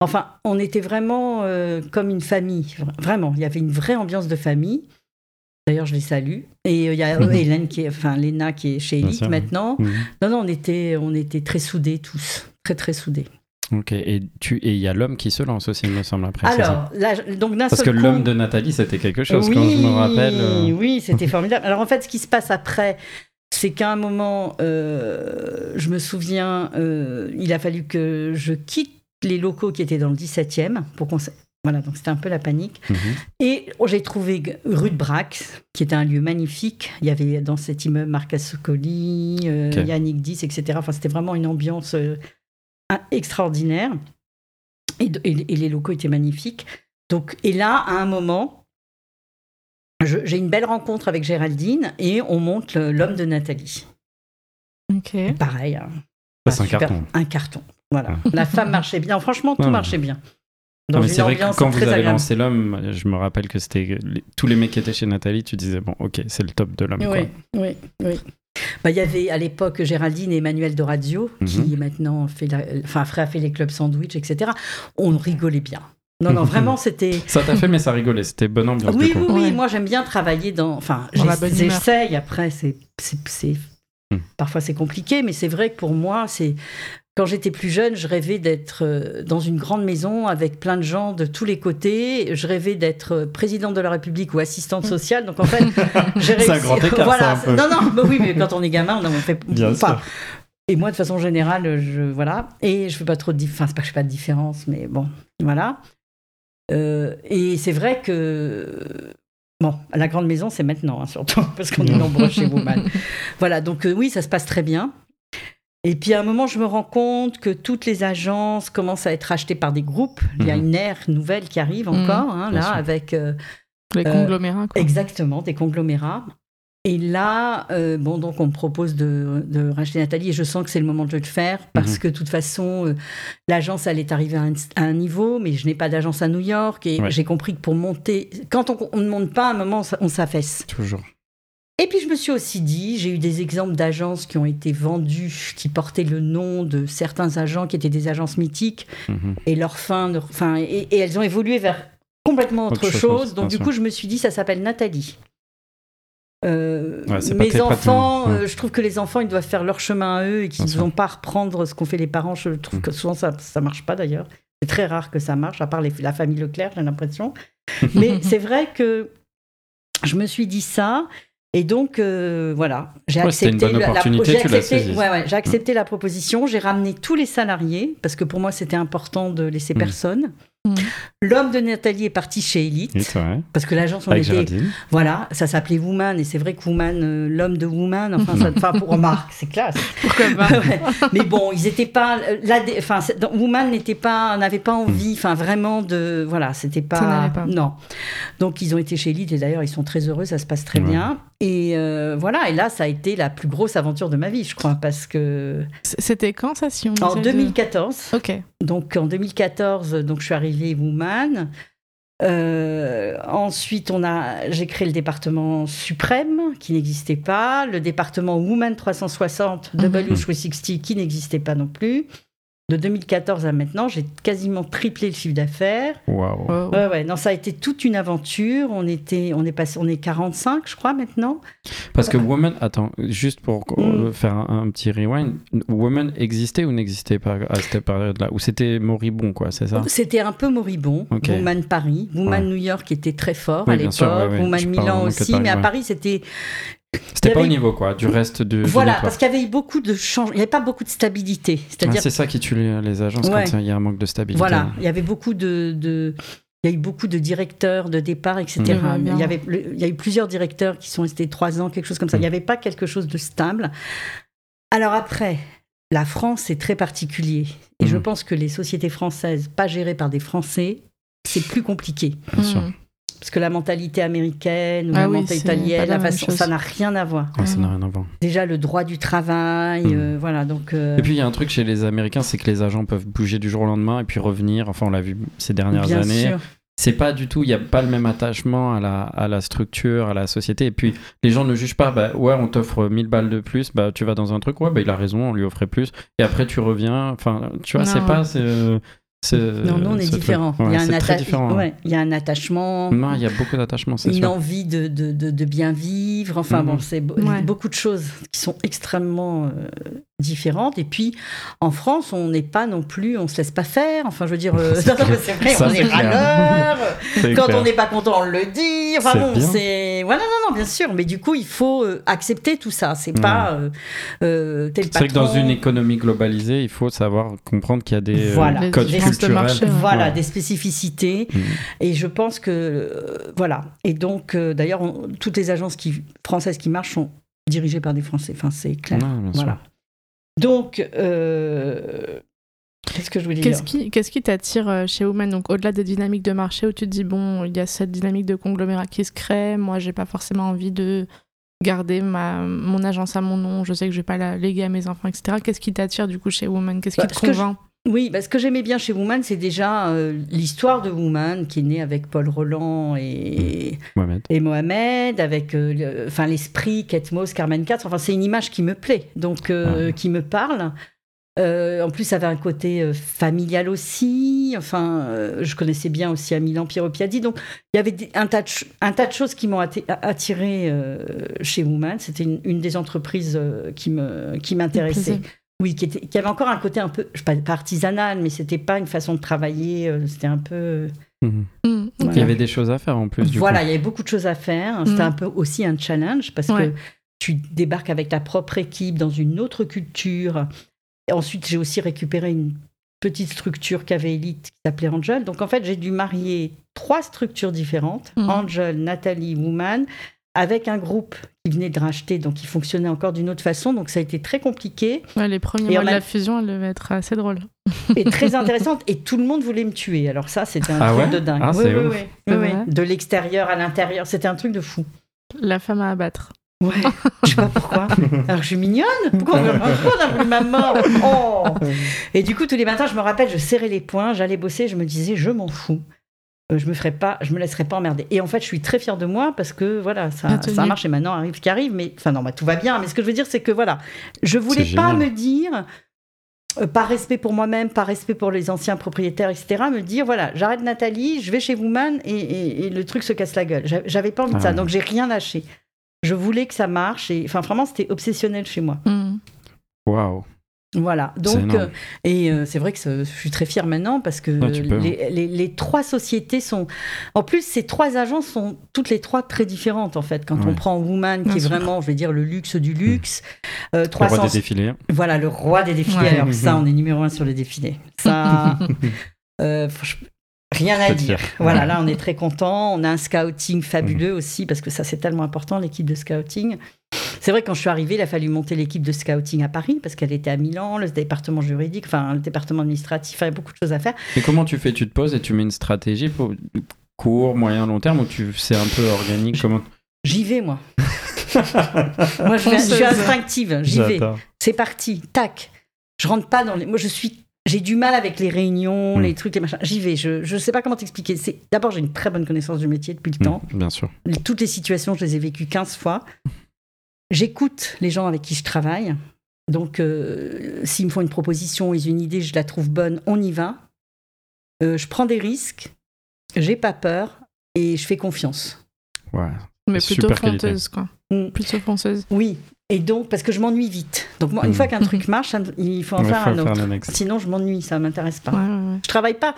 Enfin, on était vraiment euh, comme une famille, vraiment, il y avait une vraie ambiance de famille. D'ailleurs, je les salue. Et euh, il y a Mhm. Hélène qui est, enfin Léna qui est chez Elite maintenant. Mhm. Non, non, on était, on était très soudés tous, très très soudés. Ok, et tu et il y a l'homme qui se lance aussi, il me semble après. Alors, là, donc Parce que l'homme de Nathalie, c'était quelque chose oui, quand je me rappelle. euh, Oui, c'était formidable. Alors en fait, ce qui se passe après, c'est qu'à un moment, euh, je me souviens, euh, il a fallu que je quitte les locaux qui étaient dans le 17e pour qu'on. Voilà, donc c'était un peu la panique. mhm. Et j'ai trouvé rue de Brax, qui était un lieu magnifique. Il y avait dans cet immeuble Marc euh, Ok. Yannick Dix, etc. Enfin, c'était vraiment une ambiance euh, extraordinaire. Et, de- et- et les locaux étaient magnifiques. Donc, et là, à un moment, j'ai une belle rencontre avec Géraldine et on monte l'homme de Nathalie. Ok. Pareil. hein. C'est un Super- carton. Un carton. Voilà. La femme marchait bien. Franchement, tout Ouais. marchait bien. C'est vrai que quand vous avez agréable. lancé l'homme, je me rappelle que c'était tous les mecs qui étaient chez Nathalie, tu disais bon, ok, c'est le top de l'homme. quoi. Oui, oui, oui. Bah, il y avait à l'époque Géraldine et Emmanuel Dorazio, Mhm. qui maintenant fait, la- enfin, a fait les clubs sandwich, etc. On rigolait bien. Non, non, vraiment, c'était. Ça t'a fait, mais ça rigolait. C'était bonne ambiance. Oui, du coup. oui, oui. Ouais. Moi, j'aime bien travailler dans. Enfin, j'essaye. Après, c'est, Hmm. parfois c'est compliqué, mais c'est vrai que pour moi, c'est quand j'étais plus jeune, je rêvais d'être euh, dans une grande maison avec plein de gens de tous les côtés. Je rêvais d'être euh, présidente de la République ou assistante sociale. Donc en fait, j'ai réussi. C'est un grand écart, voilà. ça, un peu. Non, non, bah oui, mais quand on est gamin, on, on fait. Bien enfin, sûr. et moi, de façon générale, je voilà. Et je fais pas trop de, enfin, c'est pas que je fais pas de différence, mais bon, voilà. Euh, et c'est vrai que bon, à la grande maison, c'est maintenant, hein, surtout parce qu'on est nombreux chez Woman. Voilà, donc euh, oui, ça se passe très bien. Et puis à un moment, je me rends compte que toutes les agences commencent à être achetées par des groupes. Il y a Mhm. une ère nouvelle qui arrive Mhm. encore, hein, Bien là, sûr. avec euh, Les Euh, conglomérats, quoi. Exactement, des conglomérats. Et là, euh, bon, donc on me propose de, de racheter Nathalie et je sens que c'est le moment de le faire parce Mhm. que de toute façon, euh, l'agence allait arriver à un, à un niveau, mais je n'ai pas d'agence à New York et Ouais. j'ai compris que pour monter, quand on, on ne monte pas, à un moment, on s'affaisse. Toujours. Et puis je me suis aussi dit, j'ai eu des exemples d'agences qui ont été vendues, qui portaient le nom de certains agents qui étaient des agences mythiques Mhm. et leur fin, et, et elles ont évolué vers complètement Autre autre, chose, chose. bien Donc du sûr. coup, je me suis dit, ça s'appelle Nathalie. Euh, Ouais, mes enfants, ouais. euh, je trouve que les enfants, ils doivent faire leur chemin à eux et qu'ils ne vont pas reprendre ce qu'ont fait les parents. Je trouve Mm. que souvent, ça ça marche pas d'ailleurs. C'est très rare que ça marche, à part les- la famille Leclerc, j'ai l'impression. Mais c'est vrai que je me suis dit ça. Et donc, euh, voilà, Ouais, accepté, la- la- accepté- ouais, ouais, j'ai accepté la proposition. J'ai ramené tous les salariés parce que pour moi, c'était important de laisser Mm. personne. Mm. L'homme de Nathalie est parti chez Elite parce que l'agence, on Avec était, Géraldine. voilà, ça s'appelait Woman et c'est vrai que Woman, euh, l'homme de Woman, enfin, ça, enfin pour remarque, c'est classe. Pourquoi pas Ouais. Mais bon, ils étaient pas là. Enfin, Woman n'était pas, n'avait pas envie, enfin vraiment de, voilà, c'était pas, non. Donc ils ont été chez Elite et d'ailleurs ils sont très heureux, ça se passe très Ouais. bien. Et euh, voilà, et là ça a été la plus grosse aventure de ma vie, je crois, parce que C'était quand ça, si on en essaie de- 2014. Ok. Donc en 2014, donc je suis arrivée Woman. Euh, ensuite, on a, j'ai créé le département suprême qui n'existait pas, le département Woman 360 Mhm. W360 qui n'existait pas non plus. De 2014 à maintenant, j'ai quasiment triplé le chiffre d'affaires. Waouh. Wow. Ouais, ouais, non, ça a été toute une aventure. On était, on est passé, on est 45, je crois maintenant. Parce que Woman, attends, juste pour Mm. faire un, un petit rewind, Woman existait ou n'existait pas à cette période-là? Ou c'était moribond, quoi, c'est ça? C'était un peu moribond. Woman Paris, Woman Ouais. New York était très fort Oui, à l'époque. sûr, ouais, ouais. Woman Milan aussi, Paris, mais à. Paris c'était C'était Il y pas au niveau, quoi, du reste de, Voilà, parce qu'il y avait eu beaucoup de changements. Il n'y avait pas beaucoup de stabilité. Ah, c'est ça qui tue les, les agences Ouais. quand il y a un manque de stabilité. voilà, il y avait beaucoup de. de- il y a eu beaucoup de directeurs de départ, etc. Vois bien. Il y, avait, le- il y a eu plusieurs directeurs qui sont restés trois ans, quelque chose comme ça. Il Mm. n'y avait pas quelque chose de stable. Alors après, la France, c'est très particulier. Et Mm. je pense que les sociétés françaises, pas gérées par des Français, c'est plus compliqué. Bien sûr. Mm. Parce que la mentalité américaine ou Ah la oui, mentalité italienne, la façon, ça n'a rien à voir. Ouais, ça n'a rien à voir. Déjà, le droit du travail, Mm. euh, voilà, donc... euh, Et puis il y a un truc chez les Américains, c'est que les agents peuvent bouger du jour au lendemain et puis revenir. Enfin, on l'a vu ces dernières bien années. sûr. C'est pas du tout, il n'y a pas le même attachement à la, à la structure, à la société. Et puis les gens ne jugent pas, bah ouais, on t'offre 1000 balles de plus, bah tu vas dans un truc, ouais, bah il a raison, on lui offrait plus. Et après tu reviens, enfin, tu vois, c'est pas. C'est- c'est- Non, nous, on est. Ouais, il y a un c'est très atta- différent. ouais, il y a un attachement, Non, il y a beaucoup d'attachement, c'est une sûr. envie de, de, de, de bien vivre. Enfin, Mhm. bon, c'est be- Ouais. beaucoup de choses qui sont extrêmement euh, différentes. Et puis, en France, on n'est pas non plus, on se laisse pas faire. Enfin, je veux dire, euh, C'est vrai, Ça, on c'est est clair. râleur. Quand clair. on n'est pas content, on le dit. Enfin bon, c'est. Voilà, non, non, bien sûr. Mais du coup, il faut euh, accepter tout ça. C'est pas euh, euh, tel C'est vrai que dans une économie globalisée, il faut savoir comprendre qu'il y a des euh, Voilà. Les codes différences de culturels. marché, ouais. Voilà, Ouais. des spécificités. Mhm. Et je pense que. euh, voilà. Et donc, euh, d'ailleurs, toutes les agences qui, françaises qui marchent sont dirigées par des Français. Enfin, c'est clair. Ouais, bien sûr. Donc, euh, qu'est-ce que je voulais Qu'est-ce dire qui, qu'est-ce qui t'attire euh, chez Woman Donc, au-delà des dynamiques de marché où tu te dis, bon, il y a cette dynamique de conglomérat qui se crée, moi, j'ai pas forcément envie de garder ma, mon agence à mon nom, je sais que je vais pas la léguer à mes enfants, etc. Qu'est-ce qui t'attire du coup chez Woman Qu'est-ce Bah, qui te que je- convainc? Oui, bah, ce que j'aimais bien chez Woman, c'est déjà euh, l'histoire de Woman qui est née avec Paul Roland et, Mohamed. et Mohamed, avec euh, le- l'esprit, Kate Moss, Carmen Katz. Enfin, c'est une image qui me plaît, donc euh, Ouais. qui me parle. Euh, en plus, ça avait un côté euh, familial aussi. Enfin, euh, je connaissais bien aussi à Milan Piero. Donc, il y avait un, tas de, ch- un tas de choses qui m'ont atti- attiré euh, chez Woman. C'était une, une des entreprises euh, qui m'intéressait. Oui, qui, était, qui avait encore un côté un peu, je sais pas, pas artisanal, mais c'était pas une façon de travailler. euh, C'était un peu. Voilà. Il y avait des choses à faire en plus. Du voilà, coup. il y avait beaucoup de choses à faire. C'était Mm. un peu aussi un challenge parce Ouais. que tu débarques avec ta propre équipe dans une autre culture. Et ensuite, j'ai aussi récupéré une petite structure qu'avait Elite qui s'appelait Angel. Donc en fait, j'ai dû marier trois structures différentes Mm. Angel, Nathalie, Woman avec un groupe qui venait de racheter, donc qui fonctionnait encore d'une autre façon. Donc ça a été très compliqué Ouais, les premiers Et mois de la fusion, elle devait être assez drôle. et très intéressante. Et tout le monde voulait me tuer. Alors ça, c'était un Ah truc ouais de dingue. Ah, Oui, oui, oui. De l'extérieur à l'intérieur, c'était un truc de fou. La femme à abattre. Ouais, je sais pas pourquoi. Alors je suis mignonne. Pourquoi on veut- pourquoi on a voulu ma mort Oh Et du coup, tous les matins, je me rappelle, je serrais les poings, j'allais bosser, je me disais, je m'en fous. Euh, Je me ferai pas, je me laisserai pas emmerder. Et en fait, je suis très fière de moi parce que voilà, ça, Ah, ça marche et maintenant arrive ce qui arrive. Mais enfin non, bah, tout va bien. Mais ce que je veux dire, c'est que voilà, je voulais pas me dire. euh, par respect pour moi-même, par respect pour les anciens propriétaires, etc., me dire voilà, j'arrête Nathalie, je vais chez Woman et, et- et le truc se casse la gueule. J'a- J'avais pas envie de Ah ça, ouais. donc j'ai rien lâché. Je voulais que ça marche et enfin vraiment c'était obsessionnel chez moi. Hmm. Waouh. Voilà. Donc euh, et euh, c'est vrai que ce- je suis très fière maintenant parce que Ouais, peux. les, les- les trois sociétés sont en plus ces trois agences sont toutes les trois très différentes en fait. Quand Ouais. on prend Woman qui est vraiment je vais dire le luxe du luxe, euh, Le roi 300 des défilés. voilà le roi des défilés. Ouais. Alors ça on est numéro un sur les défilés. Ça euh, rien à dire. fier. Voilà là on est très content. On a un scouting fabuleux aussi parce que ça c'est tellement important l'équipe de scouting. C'est vrai, quand je suis arrivée, il a fallu monter l'équipe de scouting à Paris parce qu'elle était à Milan, le département juridique, enfin le département administratif, il y avait beaucoup de choses à faire. Et comment tu fais Tu te poses et tu mets une stratégie pour court, moyen, long terme ou tu c'est un peu organique Comment J'y vais, moi. moi, je, vais- je suis instinctive, j'y vais. C'est parti, tac. Je rentre pas dans les. Moi, je suis. J'ai du mal avec les réunions, Mm. les trucs, les machins. J'y vais. Je je sais pas comment t'expliquer. C'est d'abord j'ai une très bonne connaissance du métier depuis le temps. Mm, bien sûr. Toutes les situations, je les ai vécues 15 fois. J'écoute les gens avec qui je travaille. Donc, euh, s'ils me font une proposition, ils ont une idée, je la trouve bonne, on y va. Euh, je prends des risques, j'ai pas peur et je fais confiance. Ouais. Mais plutôt super qualité. fonteuse, quoi. Mm. Plutôt fonceuse. Oui, et donc, parce que je m'ennuie vite. Donc, moi, une Mm. fois qu'un truc marche, ça me- il faut en faire faut un faire autre. Sinon, je m'ennuie, ça m'intéresse pas. Ouais, ouais. Je travaille pas.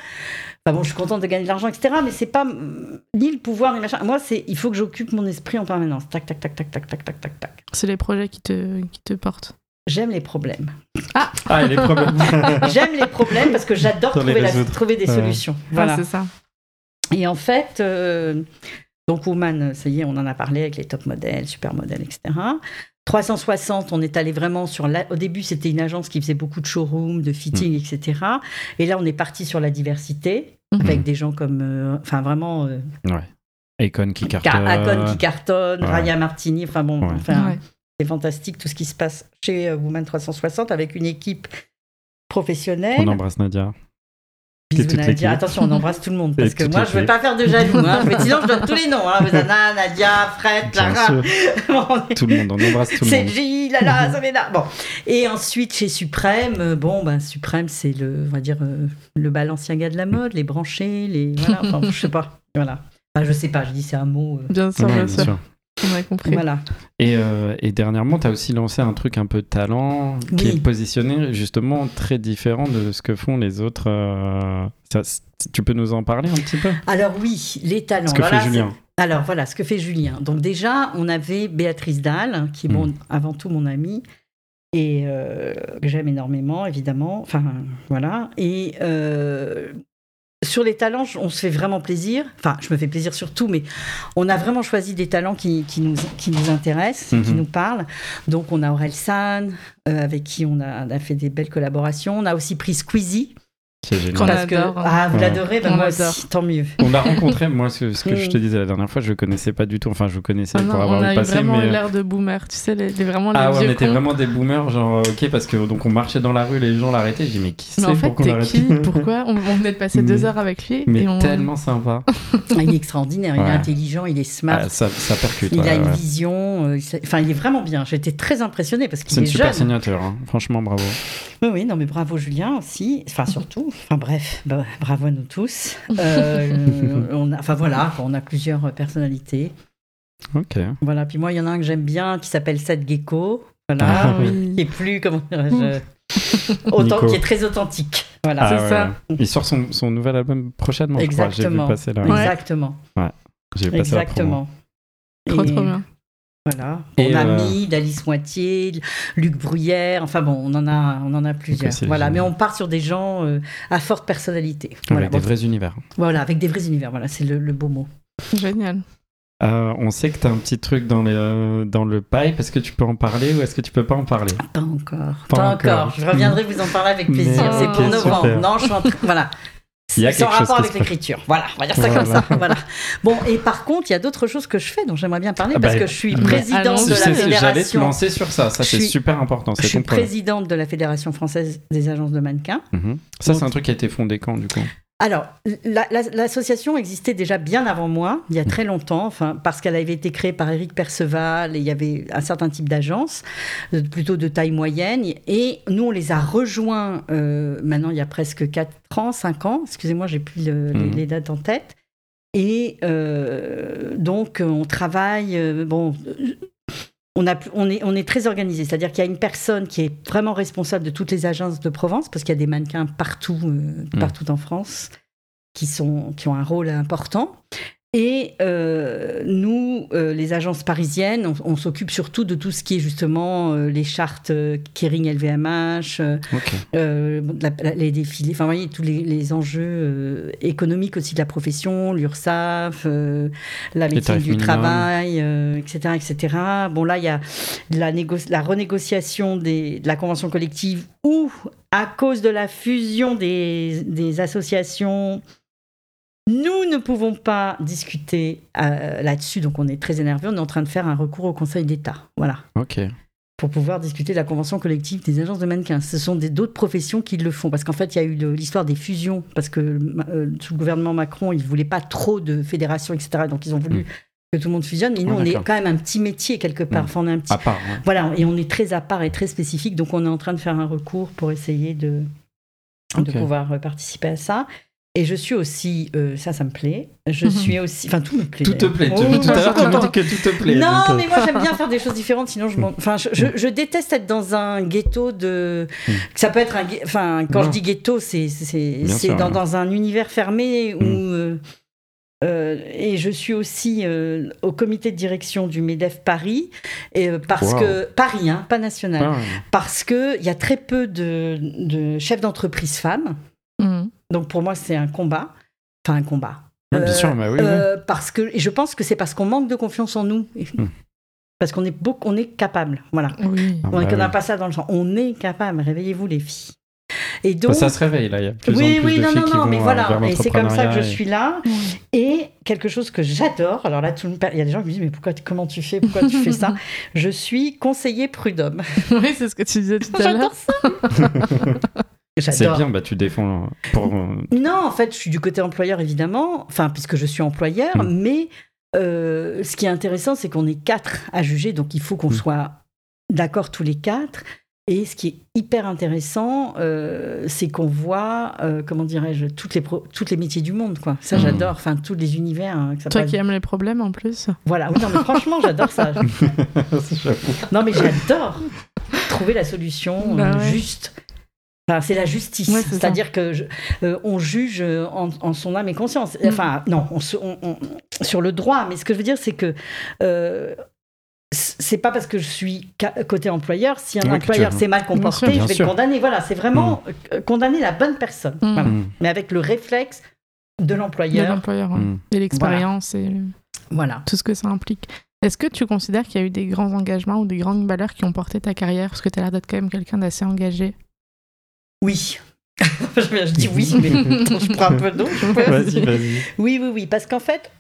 Enfin bon, je suis contente de gagner de l'argent, etc. Mais c'est pas mm, ni le pouvoir ni machin. Moi, c'est il faut que j'occupe mon esprit en permanence. Tac, tac, tac, tac, tac, tac, tac, tac, tac. C'est les projets qui te, qui te portent. J'aime les problèmes. Ah, et les problèmes. J'aime les problèmes parce que j'adore trouver, la- trouver des Ouais. solutions. Voilà. Voilà. c'est ça. Et en fait, euh, donc Woman, ça y est, on en a parlé avec les top modèles, super modèles, etc. 360, on est allé vraiment sur la... Au début, c'était une agence qui faisait beaucoup de showrooms, de fitting, etc. Et là, on est parti sur la diversité, Mhm. avec des gens comme... euh, Enfin, vraiment... Euh, Akon qui Car- cartonne. Akon qui cartonne, Ouais. Raya Martini, enfin bon, Ouais. enfin, Ouais. c'est fantastique tout ce qui se passe chez euh, Woman 360 avec une équipe professionnelle. On embrasse Nadia. Bisous, Nadia. Attention, on embrasse tout le monde parce que moi, je ne veux pas faire de jaloux. Hein. Mais sinon, je donne tous les noms. Hein. Anna, Nadia, Fred, Bien Clara. sûr. Bon, Tout le monde, on embrasse tout le c'est monde. J, Lala, Samena. Bon. Et ensuite, chez Suprême, euh, bon, ben, Suprême, c'est le, on va dire, euh, le de la mode, les branchés, les. Voilà, enfin, je sais pas. Voilà. Enfin, je sais pas, je dis c'est un mot. euh, Bien sûr, Ouais, bien, bien sûr. sûr. On a compris. voilà. Et, euh, et dernièrement, tu as aussi lancé un truc un peu talent qui est positionné justement très différent de ce que font les autres. euh, ça, tu peux nous en parler un petit peu? Alors, oui, les talents. Ce que Voilà, fait Julien. Alors voilà, ce que fait Julien. Donc déjà, on avait Béatrice Dalle, qui est Mm. avant tout mon amie, et euh, que j'aime énormément, évidemment. Enfin, voilà. Et euh, sur les talents, on se fait vraiment plaisir. Enfin, je me fais plaisir sur tout, mais on a vraiment choisi des talents qui, qui nous, qui nous intéressent, qui Mhm. nous parlent. Donc on a Aurel San, euh, avec qui on a, on a fait des belles collaborations. On a aussi pris Squeezie. Génial. Qu'on parce que, adore, hein. ah, vous Ouais. l'adorez, On moi l'adore. aussi, tant mieux. On l'a rencontré, moi, ce, ce que je te Mm. disais la dernière fois, je ne connaissais pas du tout. Enfin, je vous connaissais Ah non, pour avoir on a vu eu passer, vraiment mais. l'air de boomer, tu sais, les, les- vraiment les Ah ouais, on était cons. vraiment des boomers, genre, euh, ok, parce que donc on marchait dans la rue, les gens l'arrêtaient. Je dis, mais qui c'est Mais en fait, pour qu'on t'es l'arrête qui? Pourquoi? On, on venait de passer deux Mm. heures avec lui. Mais et on... tellement sympa. Il est extraordinaire, il Ouais. est intelligent, il est smart. Ah, ça, ça percute. Il ouais, a une ouais. vision, euh, il sait- enfin il est vraiment bien. J'étais très impressionnée parce C'est qu'il une est super jeune. signature, hein. franchement, bravo. Oui, oui, non mais bravo Julien aussi, enfin surtout. Enfin bref, bah, bravo à nous tous. Euh, on a, enfin voilà, on a plusieurs personnalités. Ok. Voilà, puis moi il y en a un que j'aime bien qui s'appelle Seth Gecko. Voilà, Ah qui oui. est plus comment dirais-je, autant, qui est très authentique. Voilà, Ah, c'est ouais, ça. ouais. Il sort son, son nouvel album prochainement, je crois. J'ai vu exactement, passer là. Ouais. exactement, J'ai vu passer la promo. exactement. Trop, Et- trop bien. Voilà. Et, on a euh, mis d'Alice Moitié, Luc Bruyère, enfin bon, on en a, on en a plusieurs. Voilà, mais on part sur des gens euh, à forte personnalité. Avec Voilà, des bon, vrais univers. voilà, avec des vrais univers. Voilà, c'est le, le beau mot. Génial. Euh, on sait que tu as un petit truc dans, les, euh, dans le pipe. Est-ce que tu peux en parler ou est-ce que tu peux pas en parler? Pas encore. Pas Pas, encore. encore. Je reviendrai vous en parler avec plaisir. Mais, C'est pour novembre. super. Non, je suis en train- Voilà. Il y a rapport avec l'écriture. Voilà, on va dire ça comme Voilà. ça. Voilà. Bon, et par contre, il y a d'autres choses que je fais dont j'aimerais bien parler Ah parce bah, que je suis mais présidente de la c'est- J'allais te fédération. lancer sur ça. Ça, c'est super important. Je suis présidente de la Fédération française des agences de mannequins. Mhm. Ça, c'est un truc qui a été fondé quand, du coup? Alors, la- la- l'association existait déjà bien avant moi, il y a très longtemps, enfin, parce qu'elle avait été créée par Éric Perceval et il y avait un certain type d'agence, euh, plutôt de taille moyenne. Et nous, on les a rejoints euh, maintenant il y a presque 4 ans, 5 ans. Excusez-moi, j'ai plus le- les, les dates en tête. Et euh, donc, on travaille. euh, bon. On, a, on, est, on est très organisé, c'est-à-dire qu'il y a une personne qui est vraiment responsable de toutes les agences de Provence, parce qu'il y a des mannequins partout, euh, partout en France qui, sont, qui ont un rôle important. Et euh, nous, euh, les agences parisiennes, on, on s'occupe surtout de tout ce qui est justement euh, les chartes Kering LVMH, Ok. euh, la- la- les défilés, enfin, vous voyez, tous les, les enjeux économiques aussi de la profession, l'URSSAF, la médecine du travail, etc., etc. Bon, là, il y a la, négo- la renégociation des- de la convention collective ou à cause de la fusion des, des associations. Nous ne pouvons pas discuter euh, là-dessus, donc on est très énervé. On est en train de faire un recours au Conseil d'État. Voilà Ok. pour pouvoir discuter de la convention collective des agences de mannequins. Ce sont d'autres professions qui le font, parce qu'en fait, il y a eu l'histoire des fusions, parce que euh, sous le gouvernement Macron, ils ne voulaient pas trop de fédérations, etc. Donc, ils ont voulu que tout le monde fusionne. Et nous, Ah, on est quand même un petit métier quelque part. Mm. Enfin, on est un petit... À part. ouais. Voilà, et on est très à part et très spécifique, donc on est en train de faire un recours pour essayer de, pouvoir participer à ça. Et je suis aussi, euh, ça, ça me plaît. Je suis aussi, enfin, tout me plaît. Tout te plaît. Oh, Tout tout à l'heure, je tu dit contente. que tout te plaît. Non, donc, euh, mais moi j'aime bien faire des choses différentes, sinon je m'en- Enfin, je, je- je déteste être dans un ghetto de. Mm. Ça peut être un. Enfin, quand Non. je dis ghetto, c'est c'est dans, dans un univers fermé où. Mm. euh, euh, et je suis aussi euh, au comité de direction du MEDEF Paris, et, euh, parce Wow. que Paris, hein, pas national, ah, parce que il y a très peu de, de chefs d'entreprise femmes. Mhm. Donc pour moi, c'est un combat. Enfin, un combat. ouais, bien Euh, sûr, bah oui. oui. euh, parce que et je pense que c'est parce qu'on manque de confiance en nous. Parce qu'on est beaucoup, on est capable. Voilà. Oui. Ah, on bah n'a oui. pas ça dans le sang. On est capable. Réveillez-vous les filles. Et Bah, donc. ça se réveille là. Il y a de plus oui, en plus oui, de non, filles non, qui non, vont mais euh, voilà. Et c'est comme ça que je suis là. Et quelque chose que j'adore. Alors là, tout le monde- il y a des gens qui me disent mais pourquoi, comment tu fais, pourquoi tu fais ça Je suis conseiller prud'homme. Oui, c'est ce que tu disais tout à l'heure. J'adore ça. C'est bien, bah tu défends euh, pour. Non, en fait, je suis du côté employeur, évidemment, enfin, puisque je suis employeur, Mm. mais euh, ce qui est intéressant, c'est qu'on est quatre à juger, donc il faut qu'on Mm. soit d'accord tous les quatre. Et ce qui est hyper intéressant, euh, c'est qu'on voit, euh, comment dirais-je, toutes les, pro- toutes les métiers du monde, quoi. Ça, Mm. j'adore, enfin, tous les univers. hein, que ça Toi passe- qui aimes les problèmes en plus. Voilà, oui, non, mais franchement, j'adore ça. Non, mais j'adore trouver la solution Bah euh, ouais. juste. Enfin, c'est la justice. Ouais. C'est-à-dire que je- euh, on juge euh, en, en son âme et conscience. Mm. Enfin, non, on se- on- on- sur le droit. Mais ce que je veux dire, c'est que euh, c'est pas parce que je suis côté employeur. Si un Ouais, employeur s'est mal comporté, sûr, je vais sûr. le condamner. Voilà, c'est vraiment euh, condamner la bonne personne. Mm. Voilà. Mm, Mais avec le réflexe de De l'employeur. l'employeur. ouais. mm. Et l'expérience et Voilà. tout ce que ça implique. Est-ce que tu considères qu'il y a eu des grands engagements ou des grandes valeurs qui ont porté ta carrière? Parce que tu as l'air d'être quand même quelqu'un d'assez engagé. Oui. je dis oui, mais je prends un peu d'eau. Vas-y, vas-y. Oui, oui, oui, parce qu'en fait,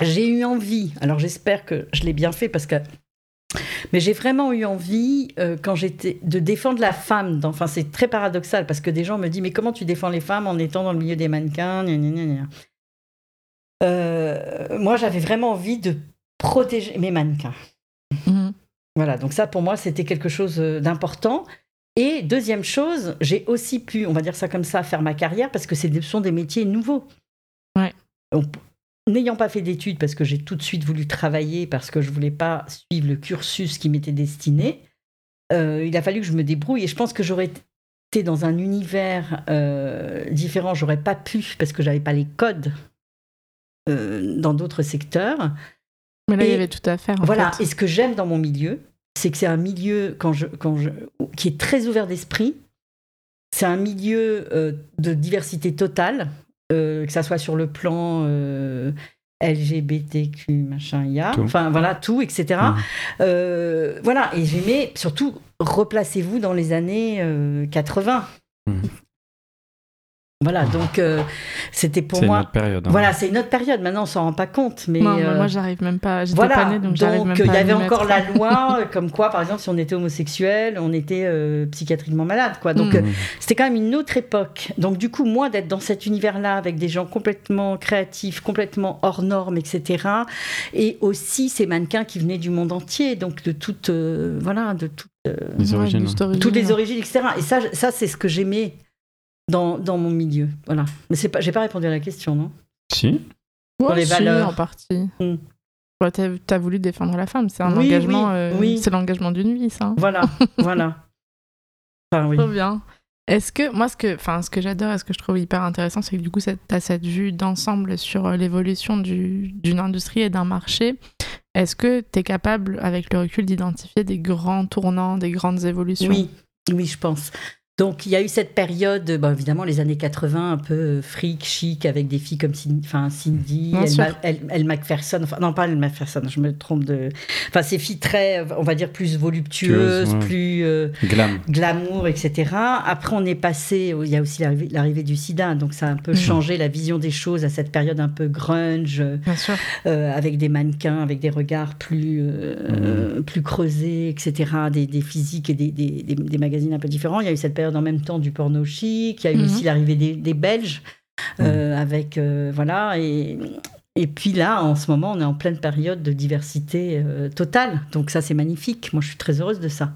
j'ai eu envie, alors j'espère que je l'ai bien fait parce que. Mais j'ai vraiment eu envie, euh, quand j'étais, de défendre la femme. dans- Enfin, c'est très paradoxal parce que des gens me disent Mais comment tu défends les femmes en étant dans le milieu des mannequins Gna, gna, gna, gna. Euh, Moi, j'avais vraiment envie de protéger mes mannequins. Mhm. Voilà, donc ça pour moi c'était quelque chose euh, d'important. Et deuxième chose, j'ai aussi pu, on va dire ça comme ça, faire ma carrière parce que ce sont des métiers nouveaux. Ouais. N'ayant pas fait d'études parce que j'ai tout de suite voulu travailler parce que je voulais pas suivre le cursus qui m'était destiné, euh, il a fallu que je me débrouille et je pense que j'aurais été dans un univers euh, différent, j'aurais pas pu parce que j'avais pas les codes euh, dans d'autres secteurs. Mais là, il y avait tout à faire. En Voilà, fait. et ce que j'aime dans mon milieu, c'est que c'est un milieu quand je, quand je, qui est très ouvert d'esprit. C'est un milieu euh, de diversité totale, euh, que ça soit sur le plan euh, LGBTQ, machin, il y a. Tout. Enfin, voilà, tout, etc. Euh, voilà, et j'aimais surtout, replacez-vous dans les années euh, 80. Mhm. Voilà, donc euh, c'était pour C'est une moi. autre période. hein. Voilà, c'est une autre période. Maintenant, on s'en rend pas compte. Mais Non, euh, moi j'arrive même pas. J'étais voilà, pas née, donc j'arrive même pas. il y avait encore la loi, euh, comme quoi, par exemple, si on était homosexuel, on était euh, psychiatriquement malade, quoi. Donc, Mm. euh, c'était quand même une autre époque. Donc, du coup, moi, d'être dans cet univers-là, avec des gens complètement créatifs, complètement hors normes, etc., et aussi ces mannequins qui venaient du monde entier, donc de toutes, euh, voilà, de toutes, euh, Les origines. origine. toutes les origines, etc. Et ça, ça c'est ce que j'aimais dans, dans mon milieu. Voilà. Mais c'est pas, j'ai pas répondu à la question, non? Si. Ouais, Pour les si, valeurs. en partie. Mm. Ouais, t'as, t'as voulu défendre la femme, c'est un Oui, engagement. oui, euh, oui. C'est l'engagement d'une vie, ça. hein. Voilà, voilà. Enfin, oui. Trop bien. Est-ce que moi, ce que, enfin, ce que j'adore et ce que je trouve hyper intéressant, c'est que du coup, tu as cette vue d'ensemble sur euh, l'évolution du- d'une industrie et d'un marché. Est-ce que tu es capable, avec le recul, d'identifier des grands tournants, des grandes évolutions? Oui, oui, je pense. Donc, il y a eu cette période, bon, évidemment, les années 80, un peu euh, fric, chic, avec des filles comme Cindy, Cindy Elle, enfin, non, pas Elle Macpherson, je me trompe de. Enfin, ces filles très, on va dire, plus voluptueuses, ouais. plus euh, Glam. glamour, etc. Après, on est passé, il y a aussi l'arrivée du sida, donc ça a un peu Mhm. changé la vision des choses à cette période un peu grunge. Sûr. euh, avec des mannequins, avec des regards plus, euh, plus creusés, etc., des, des physiques et des- des magazines un peu différents. Il y a eu cette période en même temps du porno chic, il y a eu Mhm. aussi l'arrivée des, des Belges, euh, avec, euh, voilà, et, et puis là, en ce moment, on est en pleine période de diversité euh, totale, donc ça, c'est magnifique. Moi, je suis très heureuse de ça.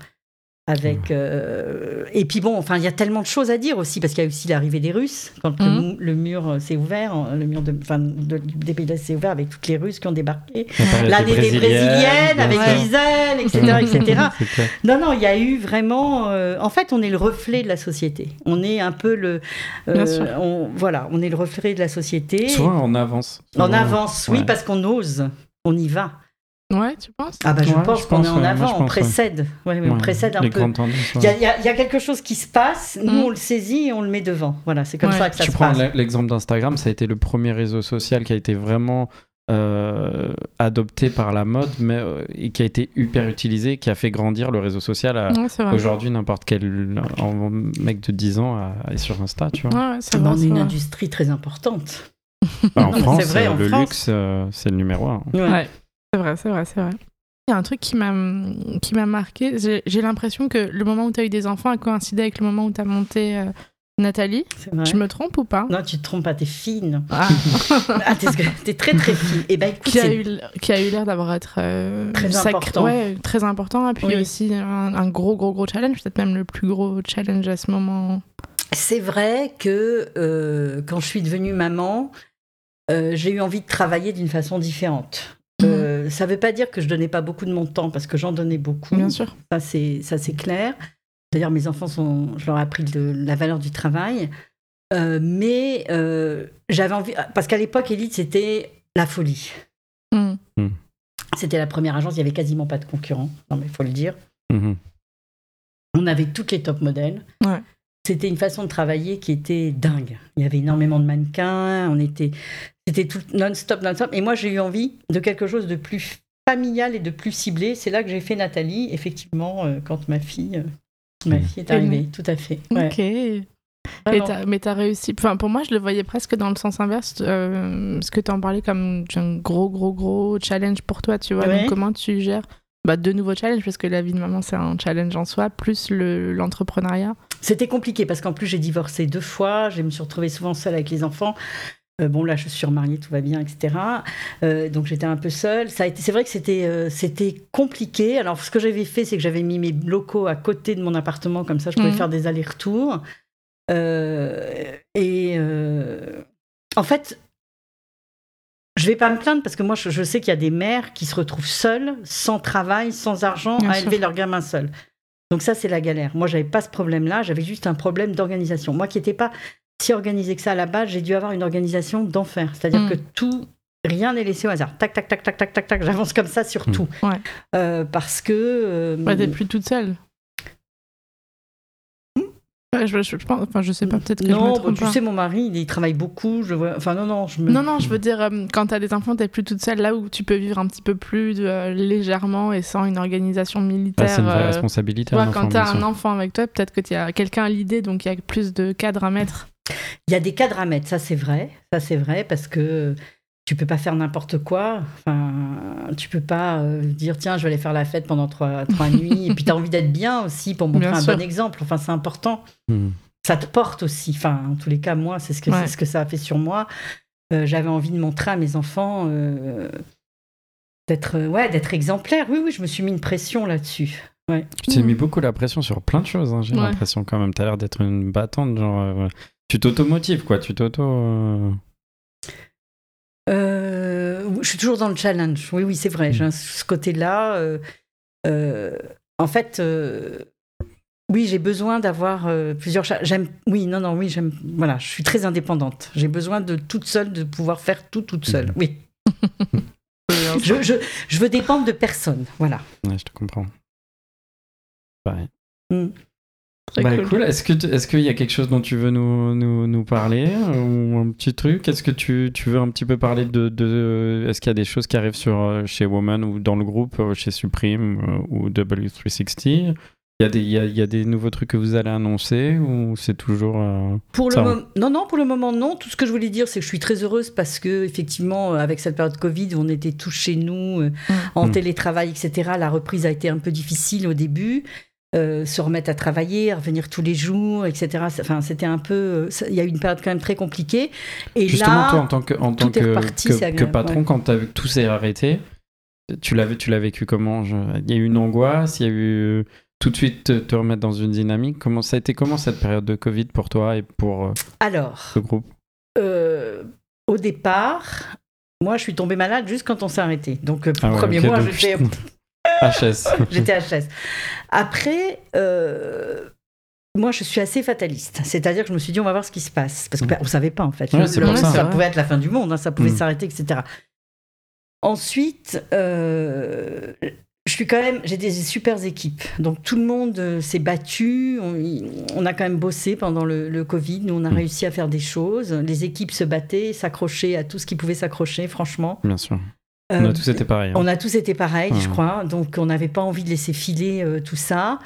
Avec euh, et puis bon, enfin, il y a tellement de choses à dire aussi parce qu'il y a aussi l'arrivée des Russes quand le le, mur euh, s'est ouvert, le mur de, enfin, de- des pays de s'est ouvert avec toutes les Russes qui ont débarqué, l'année des brésiliennes avec. Gisèle, etc., etc. Non, non, il y a eu vraiment. euh, en fait, on est le reflet de la société. On est un peu le. euh, on, voilà, on est le reflet de la société. Souvent en avance. en Souvent- avance, oui, Ouais. parce qu'on ose, on y va. Ouais, tu penses? Ah bah, je Ouais, pense qu'on est en ouais, avant, on pense, ouais. précède. Ouais, oui, on Ouais, précède un peu. ouais. Il y, a, y y quelque chose qui se passe, nous Mhm. on le saisit et on le met devant. Voilà, c'est comme Ouais. ça que ça tu se prends passe. l- l'exemple d'Instagram, ça a été le premier réseau social qui a été vraiment euh, adopté par la mode, mais euh, et qui a été hyper utilisé, qui a fait grandir le réseau social. à- Ouais. Aujourd'hui, n'importe quel en- mec de 10 ans est sur Insta, tu vois. Ouais, ouais, c'est c'est une vrai. industrie très importante. Bah, en France, c'est vrai, euh, en le France. luxe, euh, c'est le numéro un. Ouais. C'est vrai, c'est vrai, c'est vrai. Il y a un truc qui m'a qui m'a marqué. J'ai j'ai l'impression que le moment où tu as eu des enfants a coïncidé avec le moment où tu as monté euh, Nathalie. Je me trompe ou pas? Non, tu te trompes pas, t'es fine. Ah. Ah, t'es, t'es très très fine. Et ben écoute, qui, a c'est- eu, qui a eu l'air d'avoir être euh, Très important. Ouais, très important. Et puis Oui. aussi un, un gros, gros, gros challenge. Peut-être même le plus gros challenge à ce moment. c'est vrai que euh, quand je suis devenue maman, euh, j'ai eu envie de travailler d'une façon différente. Euh, ça veut pas dire que je donnais pas beaucoup de mon temps parce que j'en donnais beaucoup. Bien sûr. Ça, c'est, clair. D'ailleurs, mes enfants, sont, je leur ai appris de, la valeur du travail. Euh, mais euh, j'avais envie. Parce qu'à l'époque, Elite, c'était la folie. Mm. C'était la première agence, il n'y avait quasiment pas de concurrents. Non, mais il faut le dire. Mhm. On avait toutes les top modèles. Ouais. C'était une façon de travailler qui était dingue. Il y avait énormément de mannequins, on était, c'était tout non-stop, non-stop. Et moi, j'ai eu envie de quelque chose de plus familial et de plus ciblé. C'est là que j'ai fait Nathalie, effectivement, euh, quand ma fille, euh, ma fille est arrivée. Tout à fait. Ouais. Ok. Et Vraiment. t'as- mais t'as réussi. Enfin, pour moi, je le voyais presque dans le sens inverse. Euh, ce que t'en parlais comme un gros, gros, gros challenge pour toi, tu vois. Ouais. Donc, comment tu gères bah, de nouveaux challenges? Parce que la vie de maman, c'est un challenge en soi, plus le- l'entrepreneuriat. C'était compliqué parce qu'en plus, j'ai divorcé deux fois. Je me suis retrouvée souvent seule avec les enfants. Euh, bon, là, je suis remariée, tout va bien, etc. Euh, donc, j'étais un peu seule. Ça a été, c'est vrai que c'était, euh, c'était compliqué. Alors, ce que j'avais fait, c'est que j'avais mis mes locaux à côté de mon appartement, comme ça, je pouvais Mhm. faire des allers-retours. Et en fait, je vais pas me plaindre parce que moi, je, je sais qu'il y a des mères qui se retrouvent seules, sans travail, sans argent, Bien à sûr. élever leur gamin seul. Donc ça, c'est la galère. Moi, j'avais pas ce problème-là. J'avais juste un problème d'organisation. Moi, qui n'étais pas si organisée que ça à la base, j'ai dû avoir une organisation d'enfer. C'est-à-dire Mm. que tout, rien n'est laissé au hasard. Tac, tac, tac, tac, tac, tac, tac. J'avance comme ça sur Mm. tout. Ouais. Euh, parce que. euh, Ouais, t'es plus toute seule. Hmm Ouais, je, je, je pense, enfin, je sais pas, peut-être que je me Non, bah, tu pas. sais, mon mari, il, il travaille beaucoup. Je vois... Enfin, non, non, je me. Non, non, je veux dire, euh, quand t'as des enfants, t'es plus toute seule, là où tu peux vivre un petit peu plus euh, légèrement et sans une organisation militaire. Ah, c'est une vraie euh, responsabilité. un quand enfant, t'as bien un enfant avec toi, peut-être que tu as quelqu'un à l'idée, donc il y a plus de cadres à mettre. Il y a des cadres à mettre, ça c'est vrai. Ça c'est vrai parce que tu peux pas faire n'importe quoi. Enfin, tu peux pas euh, dire tiens, je vais aller faire la fête pendant trois, trois nuits. Et puis tu as envie d'être bien aussi pour montrer Bien un sûr. bon exemple. Enfin, c'est important. Hmm. Ça te porte aussi. Enfin, en tous les cas, moi, c'est ce que, Ouais. c'est ce que ça a fait sur moi. Euh, J'avais envie de montrer à mes enfants euh, d'être ouais, d'être exemplaire. Oui, oui, je me suis mis une pression là-dessus. Ouais. Tu t'es mis beaucoup la pression sur plein de choses, hein, j'ai Ouais. l'impression quand même. T'as l'air d'être une battante, genre. Tu t'automotives, quoi. Tu t'auto. euh, Euh, je suis toujours dans le challenge. Oui, oui, c'est vrai. J'ai un- ce côté-là. euh, euh, en fait, oui, j'ai besoin d'avoir plusieurs. J'aime. Oui, non, non, oui, j'aime. Voilà, je suis très indépendante. J'ai besoin de toute seule, de pouvoir faire tout toute seule. Oui. je, je, je veux dépendre de personne. Voilà. Ouais, je te comprends. Pareil. Mm. Très Bah, cool. cool. Est-ce que tu- est-ce qu'il y a quelque chose dont tu veux nous, nous, nous parler ou un petit truc? Est-ce que tu, tu veux un petit peu parler de, de est-ce qu'il y a des choses qui arrivent sur euh, chez Woman ou dans le groupe euh, chez Supreme euh, ou W360 Il y a des il y a, il y a des nouveaux trucs que vous allez annoncer ou c'est toujours euh, Pour le non, non, pour le moment, non. Tout ce que je voulais dire, c'est que je suis très heureuse parce que, effectivement, avec cette période Covid, on était tous chez nous, euh, en Mm. télétravail, etc. La reprise a été un peu difficile au début. Euh, se remettre à travailler, à revenir tous les jours, etc. Enfin, c'était un peu. euh, Il y a eu une période quand même très compliquée. Et Justement, là, toi, en tant que, en tant que, reparti, que- patron, ouais. quand tout s'est arrêté, tu l'as, tu l'as vécu comment je- Il y a eu une angoisse, il y a eu tout de suite te, te remettre dans une dynamique. Comment ça a été comment cette période de Covid pour toi et pour euh, alors, le groupe? euh, au départ, moi, je suis tombée malade juste quand on s'est arrêté. Donc, pour Ah ouais, premier mois, donc- j'étais HS. J'étais HS. Après, euh, moi, je suis assez fataliste. C'est-à-dire que je me suis dit, on va voir ce qui se passe. Parce qu'on ne savait pas, en fait. Ouais, Le- le- ça. ça pouvait être la fin du monde, hein, ça pouvait Mm. s'arrêter, etc. Ensuite, euh, je suis quand même, j'ai des super équipes. Donc tout le monde euh, s'est battu. On, on a quand même bossé pendant le, le Covid. Nous, on a Mm. réussi à faire des choses. Les équipes se battaient, s'accrochaient à tout ce qui pouvait s'accrocher, franchement. Bien sûr. On Euh, a tous été pareils. hein. on a tous été je Mhm. crois. Donc, on n'avait pas envie de laisser filer euh, tout ça.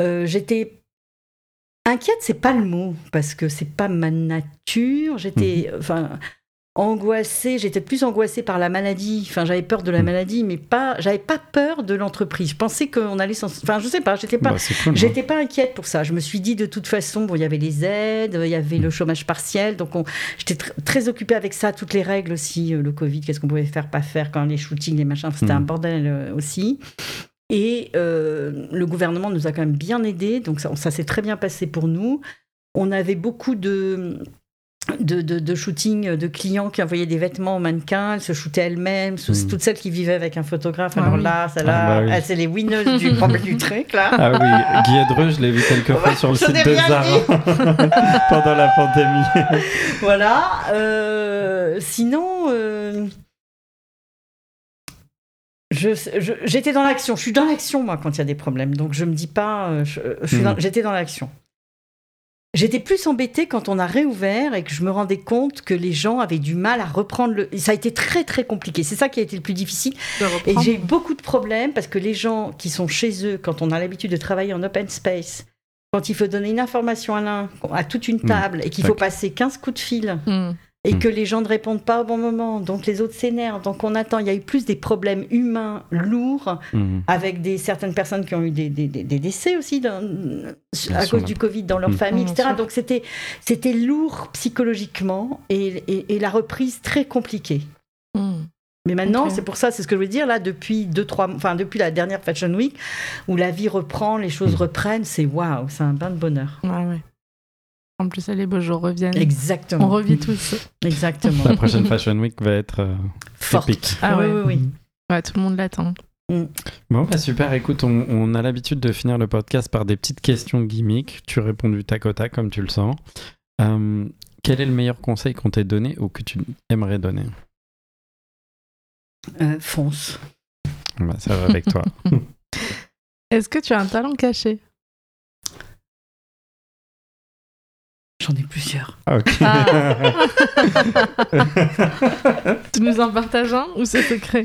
Euh, J'étais inquiète, c'est pas le mot, parce que c'est pas ma nature. J'étais, Mhm. enfin, angoissée. J'étais plus angoissée par la maladie. Enfin, j'avais peur de la Mhm. maladie, mais pas, j'avais pas peur de l'entreprise. Je pensais qu'on allait s'en, enfin, je sais pas. J'étais pas, Bah, cool. hein. J'étais pas inquiète pour ça. Je me suis dit de toute façon, bon, il y avait les aides, il y avait le chômage partiel, donc on- j'étais tr- très occupée avec ça, toutes les règles aussi, euh, le Covid, qu'est-ce qu'on pouvait faire, pas faire, quand les shootings, les machins, c'était un bordel euh, aussi. Et euh, le gouvernement nous a quand même bien aidés, donc ça, ça s'est très bien passé pour nous. On avait beaucoup de de, de, de shooting de clients qui envoyaient des vêtements aux mannequins, elles se shootaient elles-mêmes, Mhm. toutes celles qui vivaient avec un photographe. Ah Alors oui. là, celle-là, Ah bah oui. elles, c'est les winners du, du truc, là. Ah oui, Guy Edreux, je l'ai vu quelques fois sur le site de Zara pendant la pandémie. Voilà. euh, sinon, euh, je- je- j'étais dans l'action. Je suis dans l'action, moi, quand il y a des problèmes. Donc, je me dis pas. euh, je- Mm. dans- J'étais dans l'action. J'étais plus embêtée quand on a réouvert et que je me rendais compte que les gens avaient du mal à reprendre le. Ça a été très, très compliqué. C'est ça qui a été le plus difficile. Et j'ai eu beaucoup de problèmes parce que les gens qui sont chez eux, quand on a l'habitude de travailler en open space, quand il faut donner une information à l'un, à toute une Mm. table, et qu'il faut passer 15 coups de fil, Hmm. Et Mm. que les gens ne répondent pas au bon moment, donc les autres s'énervent, donc on attend. Il y a eu plus des problèmes humains lourds Mhm. avec des, certaines personnes qui ont eu des, des- des- des décès aussi dans- à sûr, cause du Covid dans leur Mm. famille, etc. Donc c'était c'était lourd psychologiquement et, et- et la reprise très compliquée. Hmm. Mais maintenant, c'est pour ça, c'est ce que je veux dire là depuis deux trois, enfin depuis la dernière Fashion Week où la vie reprend, les choses reprennent, c'est waouh, c'est un bain de bonheur. Ouais, ouais. En plus, les beaux jours reviennent. Exactement. On revit tous. Exactement. La prochaine Fashion Week va être euh, Forte. épique. Ah oui, ouais. oui, oui. Ouais, tout le monde l'attend. Bon, bah super, écoute, on, on a l'habitude de finir le podcast par des petites questions gimmicks. Tu réponds du tac au tac comme tu le sens. Euh, quel est le meilleur conseil qu'on t'ait donné ou que tu aimerais donner? Euh, fonce. bah, Ça va avec toi. Est-ce que tu as un talent caché? J'en ai plusieurs. Ah, ok. Tu nous en partages un ou c'est secret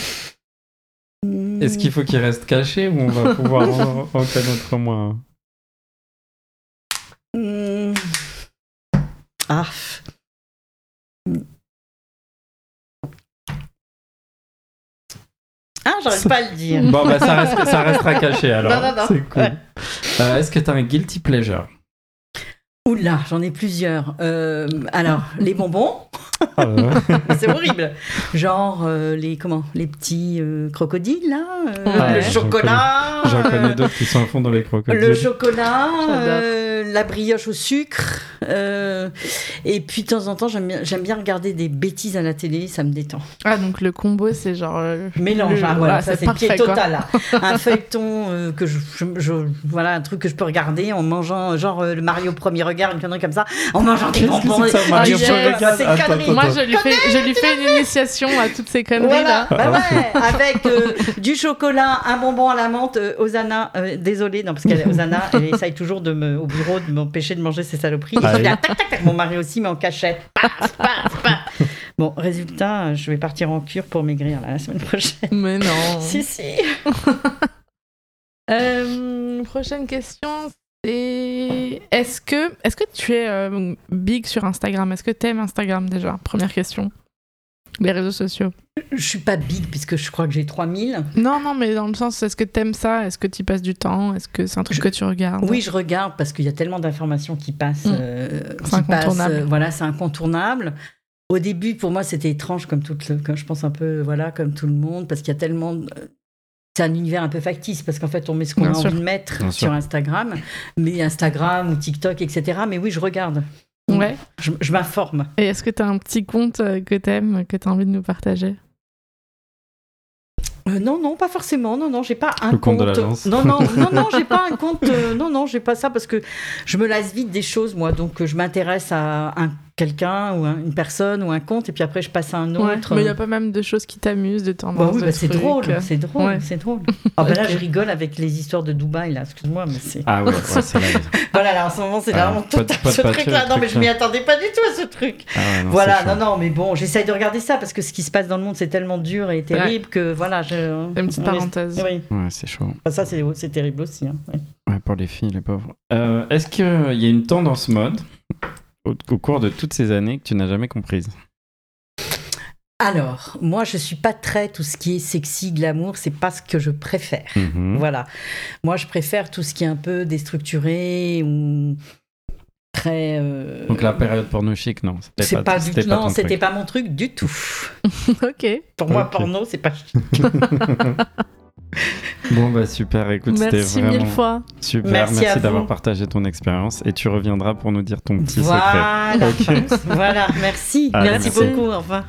Est-ce qu'il faut qu'il reste caché ou on va pouvoir en, en connaître moins Hmm. Ah. Ah, j'arrive pas à le dire. Bon, bah ça, reste- ça restera caché alors. Non, non, non. C'est cool. Ouais. Euh, Est-ce que t'as un guilty pleasure? Oula, j'en ai plusieurs. Euh, alors, les bonbons, Ah, c'est horrible. Genre euh, les comment, les petits euh, crocodiles là, euh, Ouais, le chocolat, J'en connais d'autres qui sont à fond dans les crocodiles. le chocolat, euh, la brioche au sucre. euh, et puis de temps en temps, j'aime bien, regarder des bêtises à la télé, ça me détend. Ah, donc le combo, c'est genre. euh, Mélange, le- hein, voilà, ah, ça c'est le pied total. là. Un feuilleton euh, que je, je- je- voilà, un truc que je peux regarder en mangeant, genre euh, le Mario premier regard, une connerie comme ça, en mangeant des bonbons. c'est ça, et- Mario du Premier c'est Moi, je lui, fais, je lui fais une initiation à toutes ces conneries Voilà, là. bah ouais, avec euh, du chocolat, un bonbon à la menthe, euh, Osana, euh, désolée, non, parce qu'elle Osana, elle essaye toujours de me, au bureau de m'empêcher de manger ses saloperies. Ah oui. tac, tac, tac, mon mari aussi, mais en cachette. Paf, paf, paf. Bon, résultat, euh, je vais partir en cure pour maigrir là, la semaine prochaine. Mais non. Si, si. Euh, prochaine question, c'est est-ce que est-ce que tu es euh, big sur Instagram? Est-ce que tu aimes Instagram déjà? Première question. Les réseaux sociaux. Je suis pas big puisque je crois que j'ai 3000. Non, non, mais dans le sens, est-ce que t'aimes ça? Est-ce que tu y passes du temps? Est-ce que c'est un truc Je- que tu regardes? Oui, je regarde parce qu'il y a tellement d'informations qui passent. Mm. euh, C'est passent, incontournable. euh, voilà, c'est incontournable. Au début, pour moi, c'était étrange, comme tout le, comme je pense un peu, voilà, comme tout le monde, parce qu'il y a tellement. de- C'est un univers un peu factice parce qu'en fait, on met ce qu'on a sûr. envie de mettre Bien sur sûr. Instagram, mais Instagram ou TikTok, etc. Mais oui, je regarde. Ouais. Je, je m'informe. Et est-ce que t'as un petit compte euh, que t'aimes, que t'as envie de nous partager? Euh, non, non, pas forcément. Non, non, j'ai pas un Le compte de compte. Non, non, non, non, j'ai pas un compte. euh, non, non, j'ai pas ça parce que je me lasse vite des choses, moi. Donc, je m'intéresse à un quelqu'un ou une personne ou un compte et puis après, je passe à un Ouais. autre. Mais il y a pas même de choses qui t'amusent, de temps oui, bah c'est drôle, c'est drôle, Ouais. c'est drôle. Ah bah là, je rigole avec les histoires de Dubaï, là, excuse-moi, mais c'est... Ah ouais, ouais, c'est. Voilà, là, en ce moment, c'est Ah, vraiment tout pas ce patcher, truc-là. le Non, mais truc, je m'y là. attendais pas du tout à ce truc. Ah non, voilà, non, non, mais bon, j'essaye de regarder ça parce que ce qui se passe dans le monde, c'est tellement dur et terrible que, voilà, je... Une petite parenthèse. Oui, Ouais, c'est chaud. Enfin, ça, c'est c'est terrible aussi. hein. Ouais. Ouais, pour les filles, les pauvres. Euh, Est-ce qu'il y a une tendance mode au, au cours de toutes ces années que tu n'as jamais comprise Alors, moi, je suis pas très tout ce qui est sexy, glamour, c'est pas ce que je préfère. Mhm. Voilà. Moi, je préfère tout ce qui est un peu déstructuré ou très. euh, Donc la période porno chic, non. c'était C'est pas, du tout. Non, c'était pas mon truc du tout. ok. Pour moi, Ok. porno, c'est pas. Bon bah super, écoute, c'était Merci vraiment mille fois. super. Merci d'avoir partagé ton expérience et tu reviendras pour nous dire ton petit secret. Voilà. Ok. voilà. Merci. Allez, merci merci. beaucoup. Au revoir.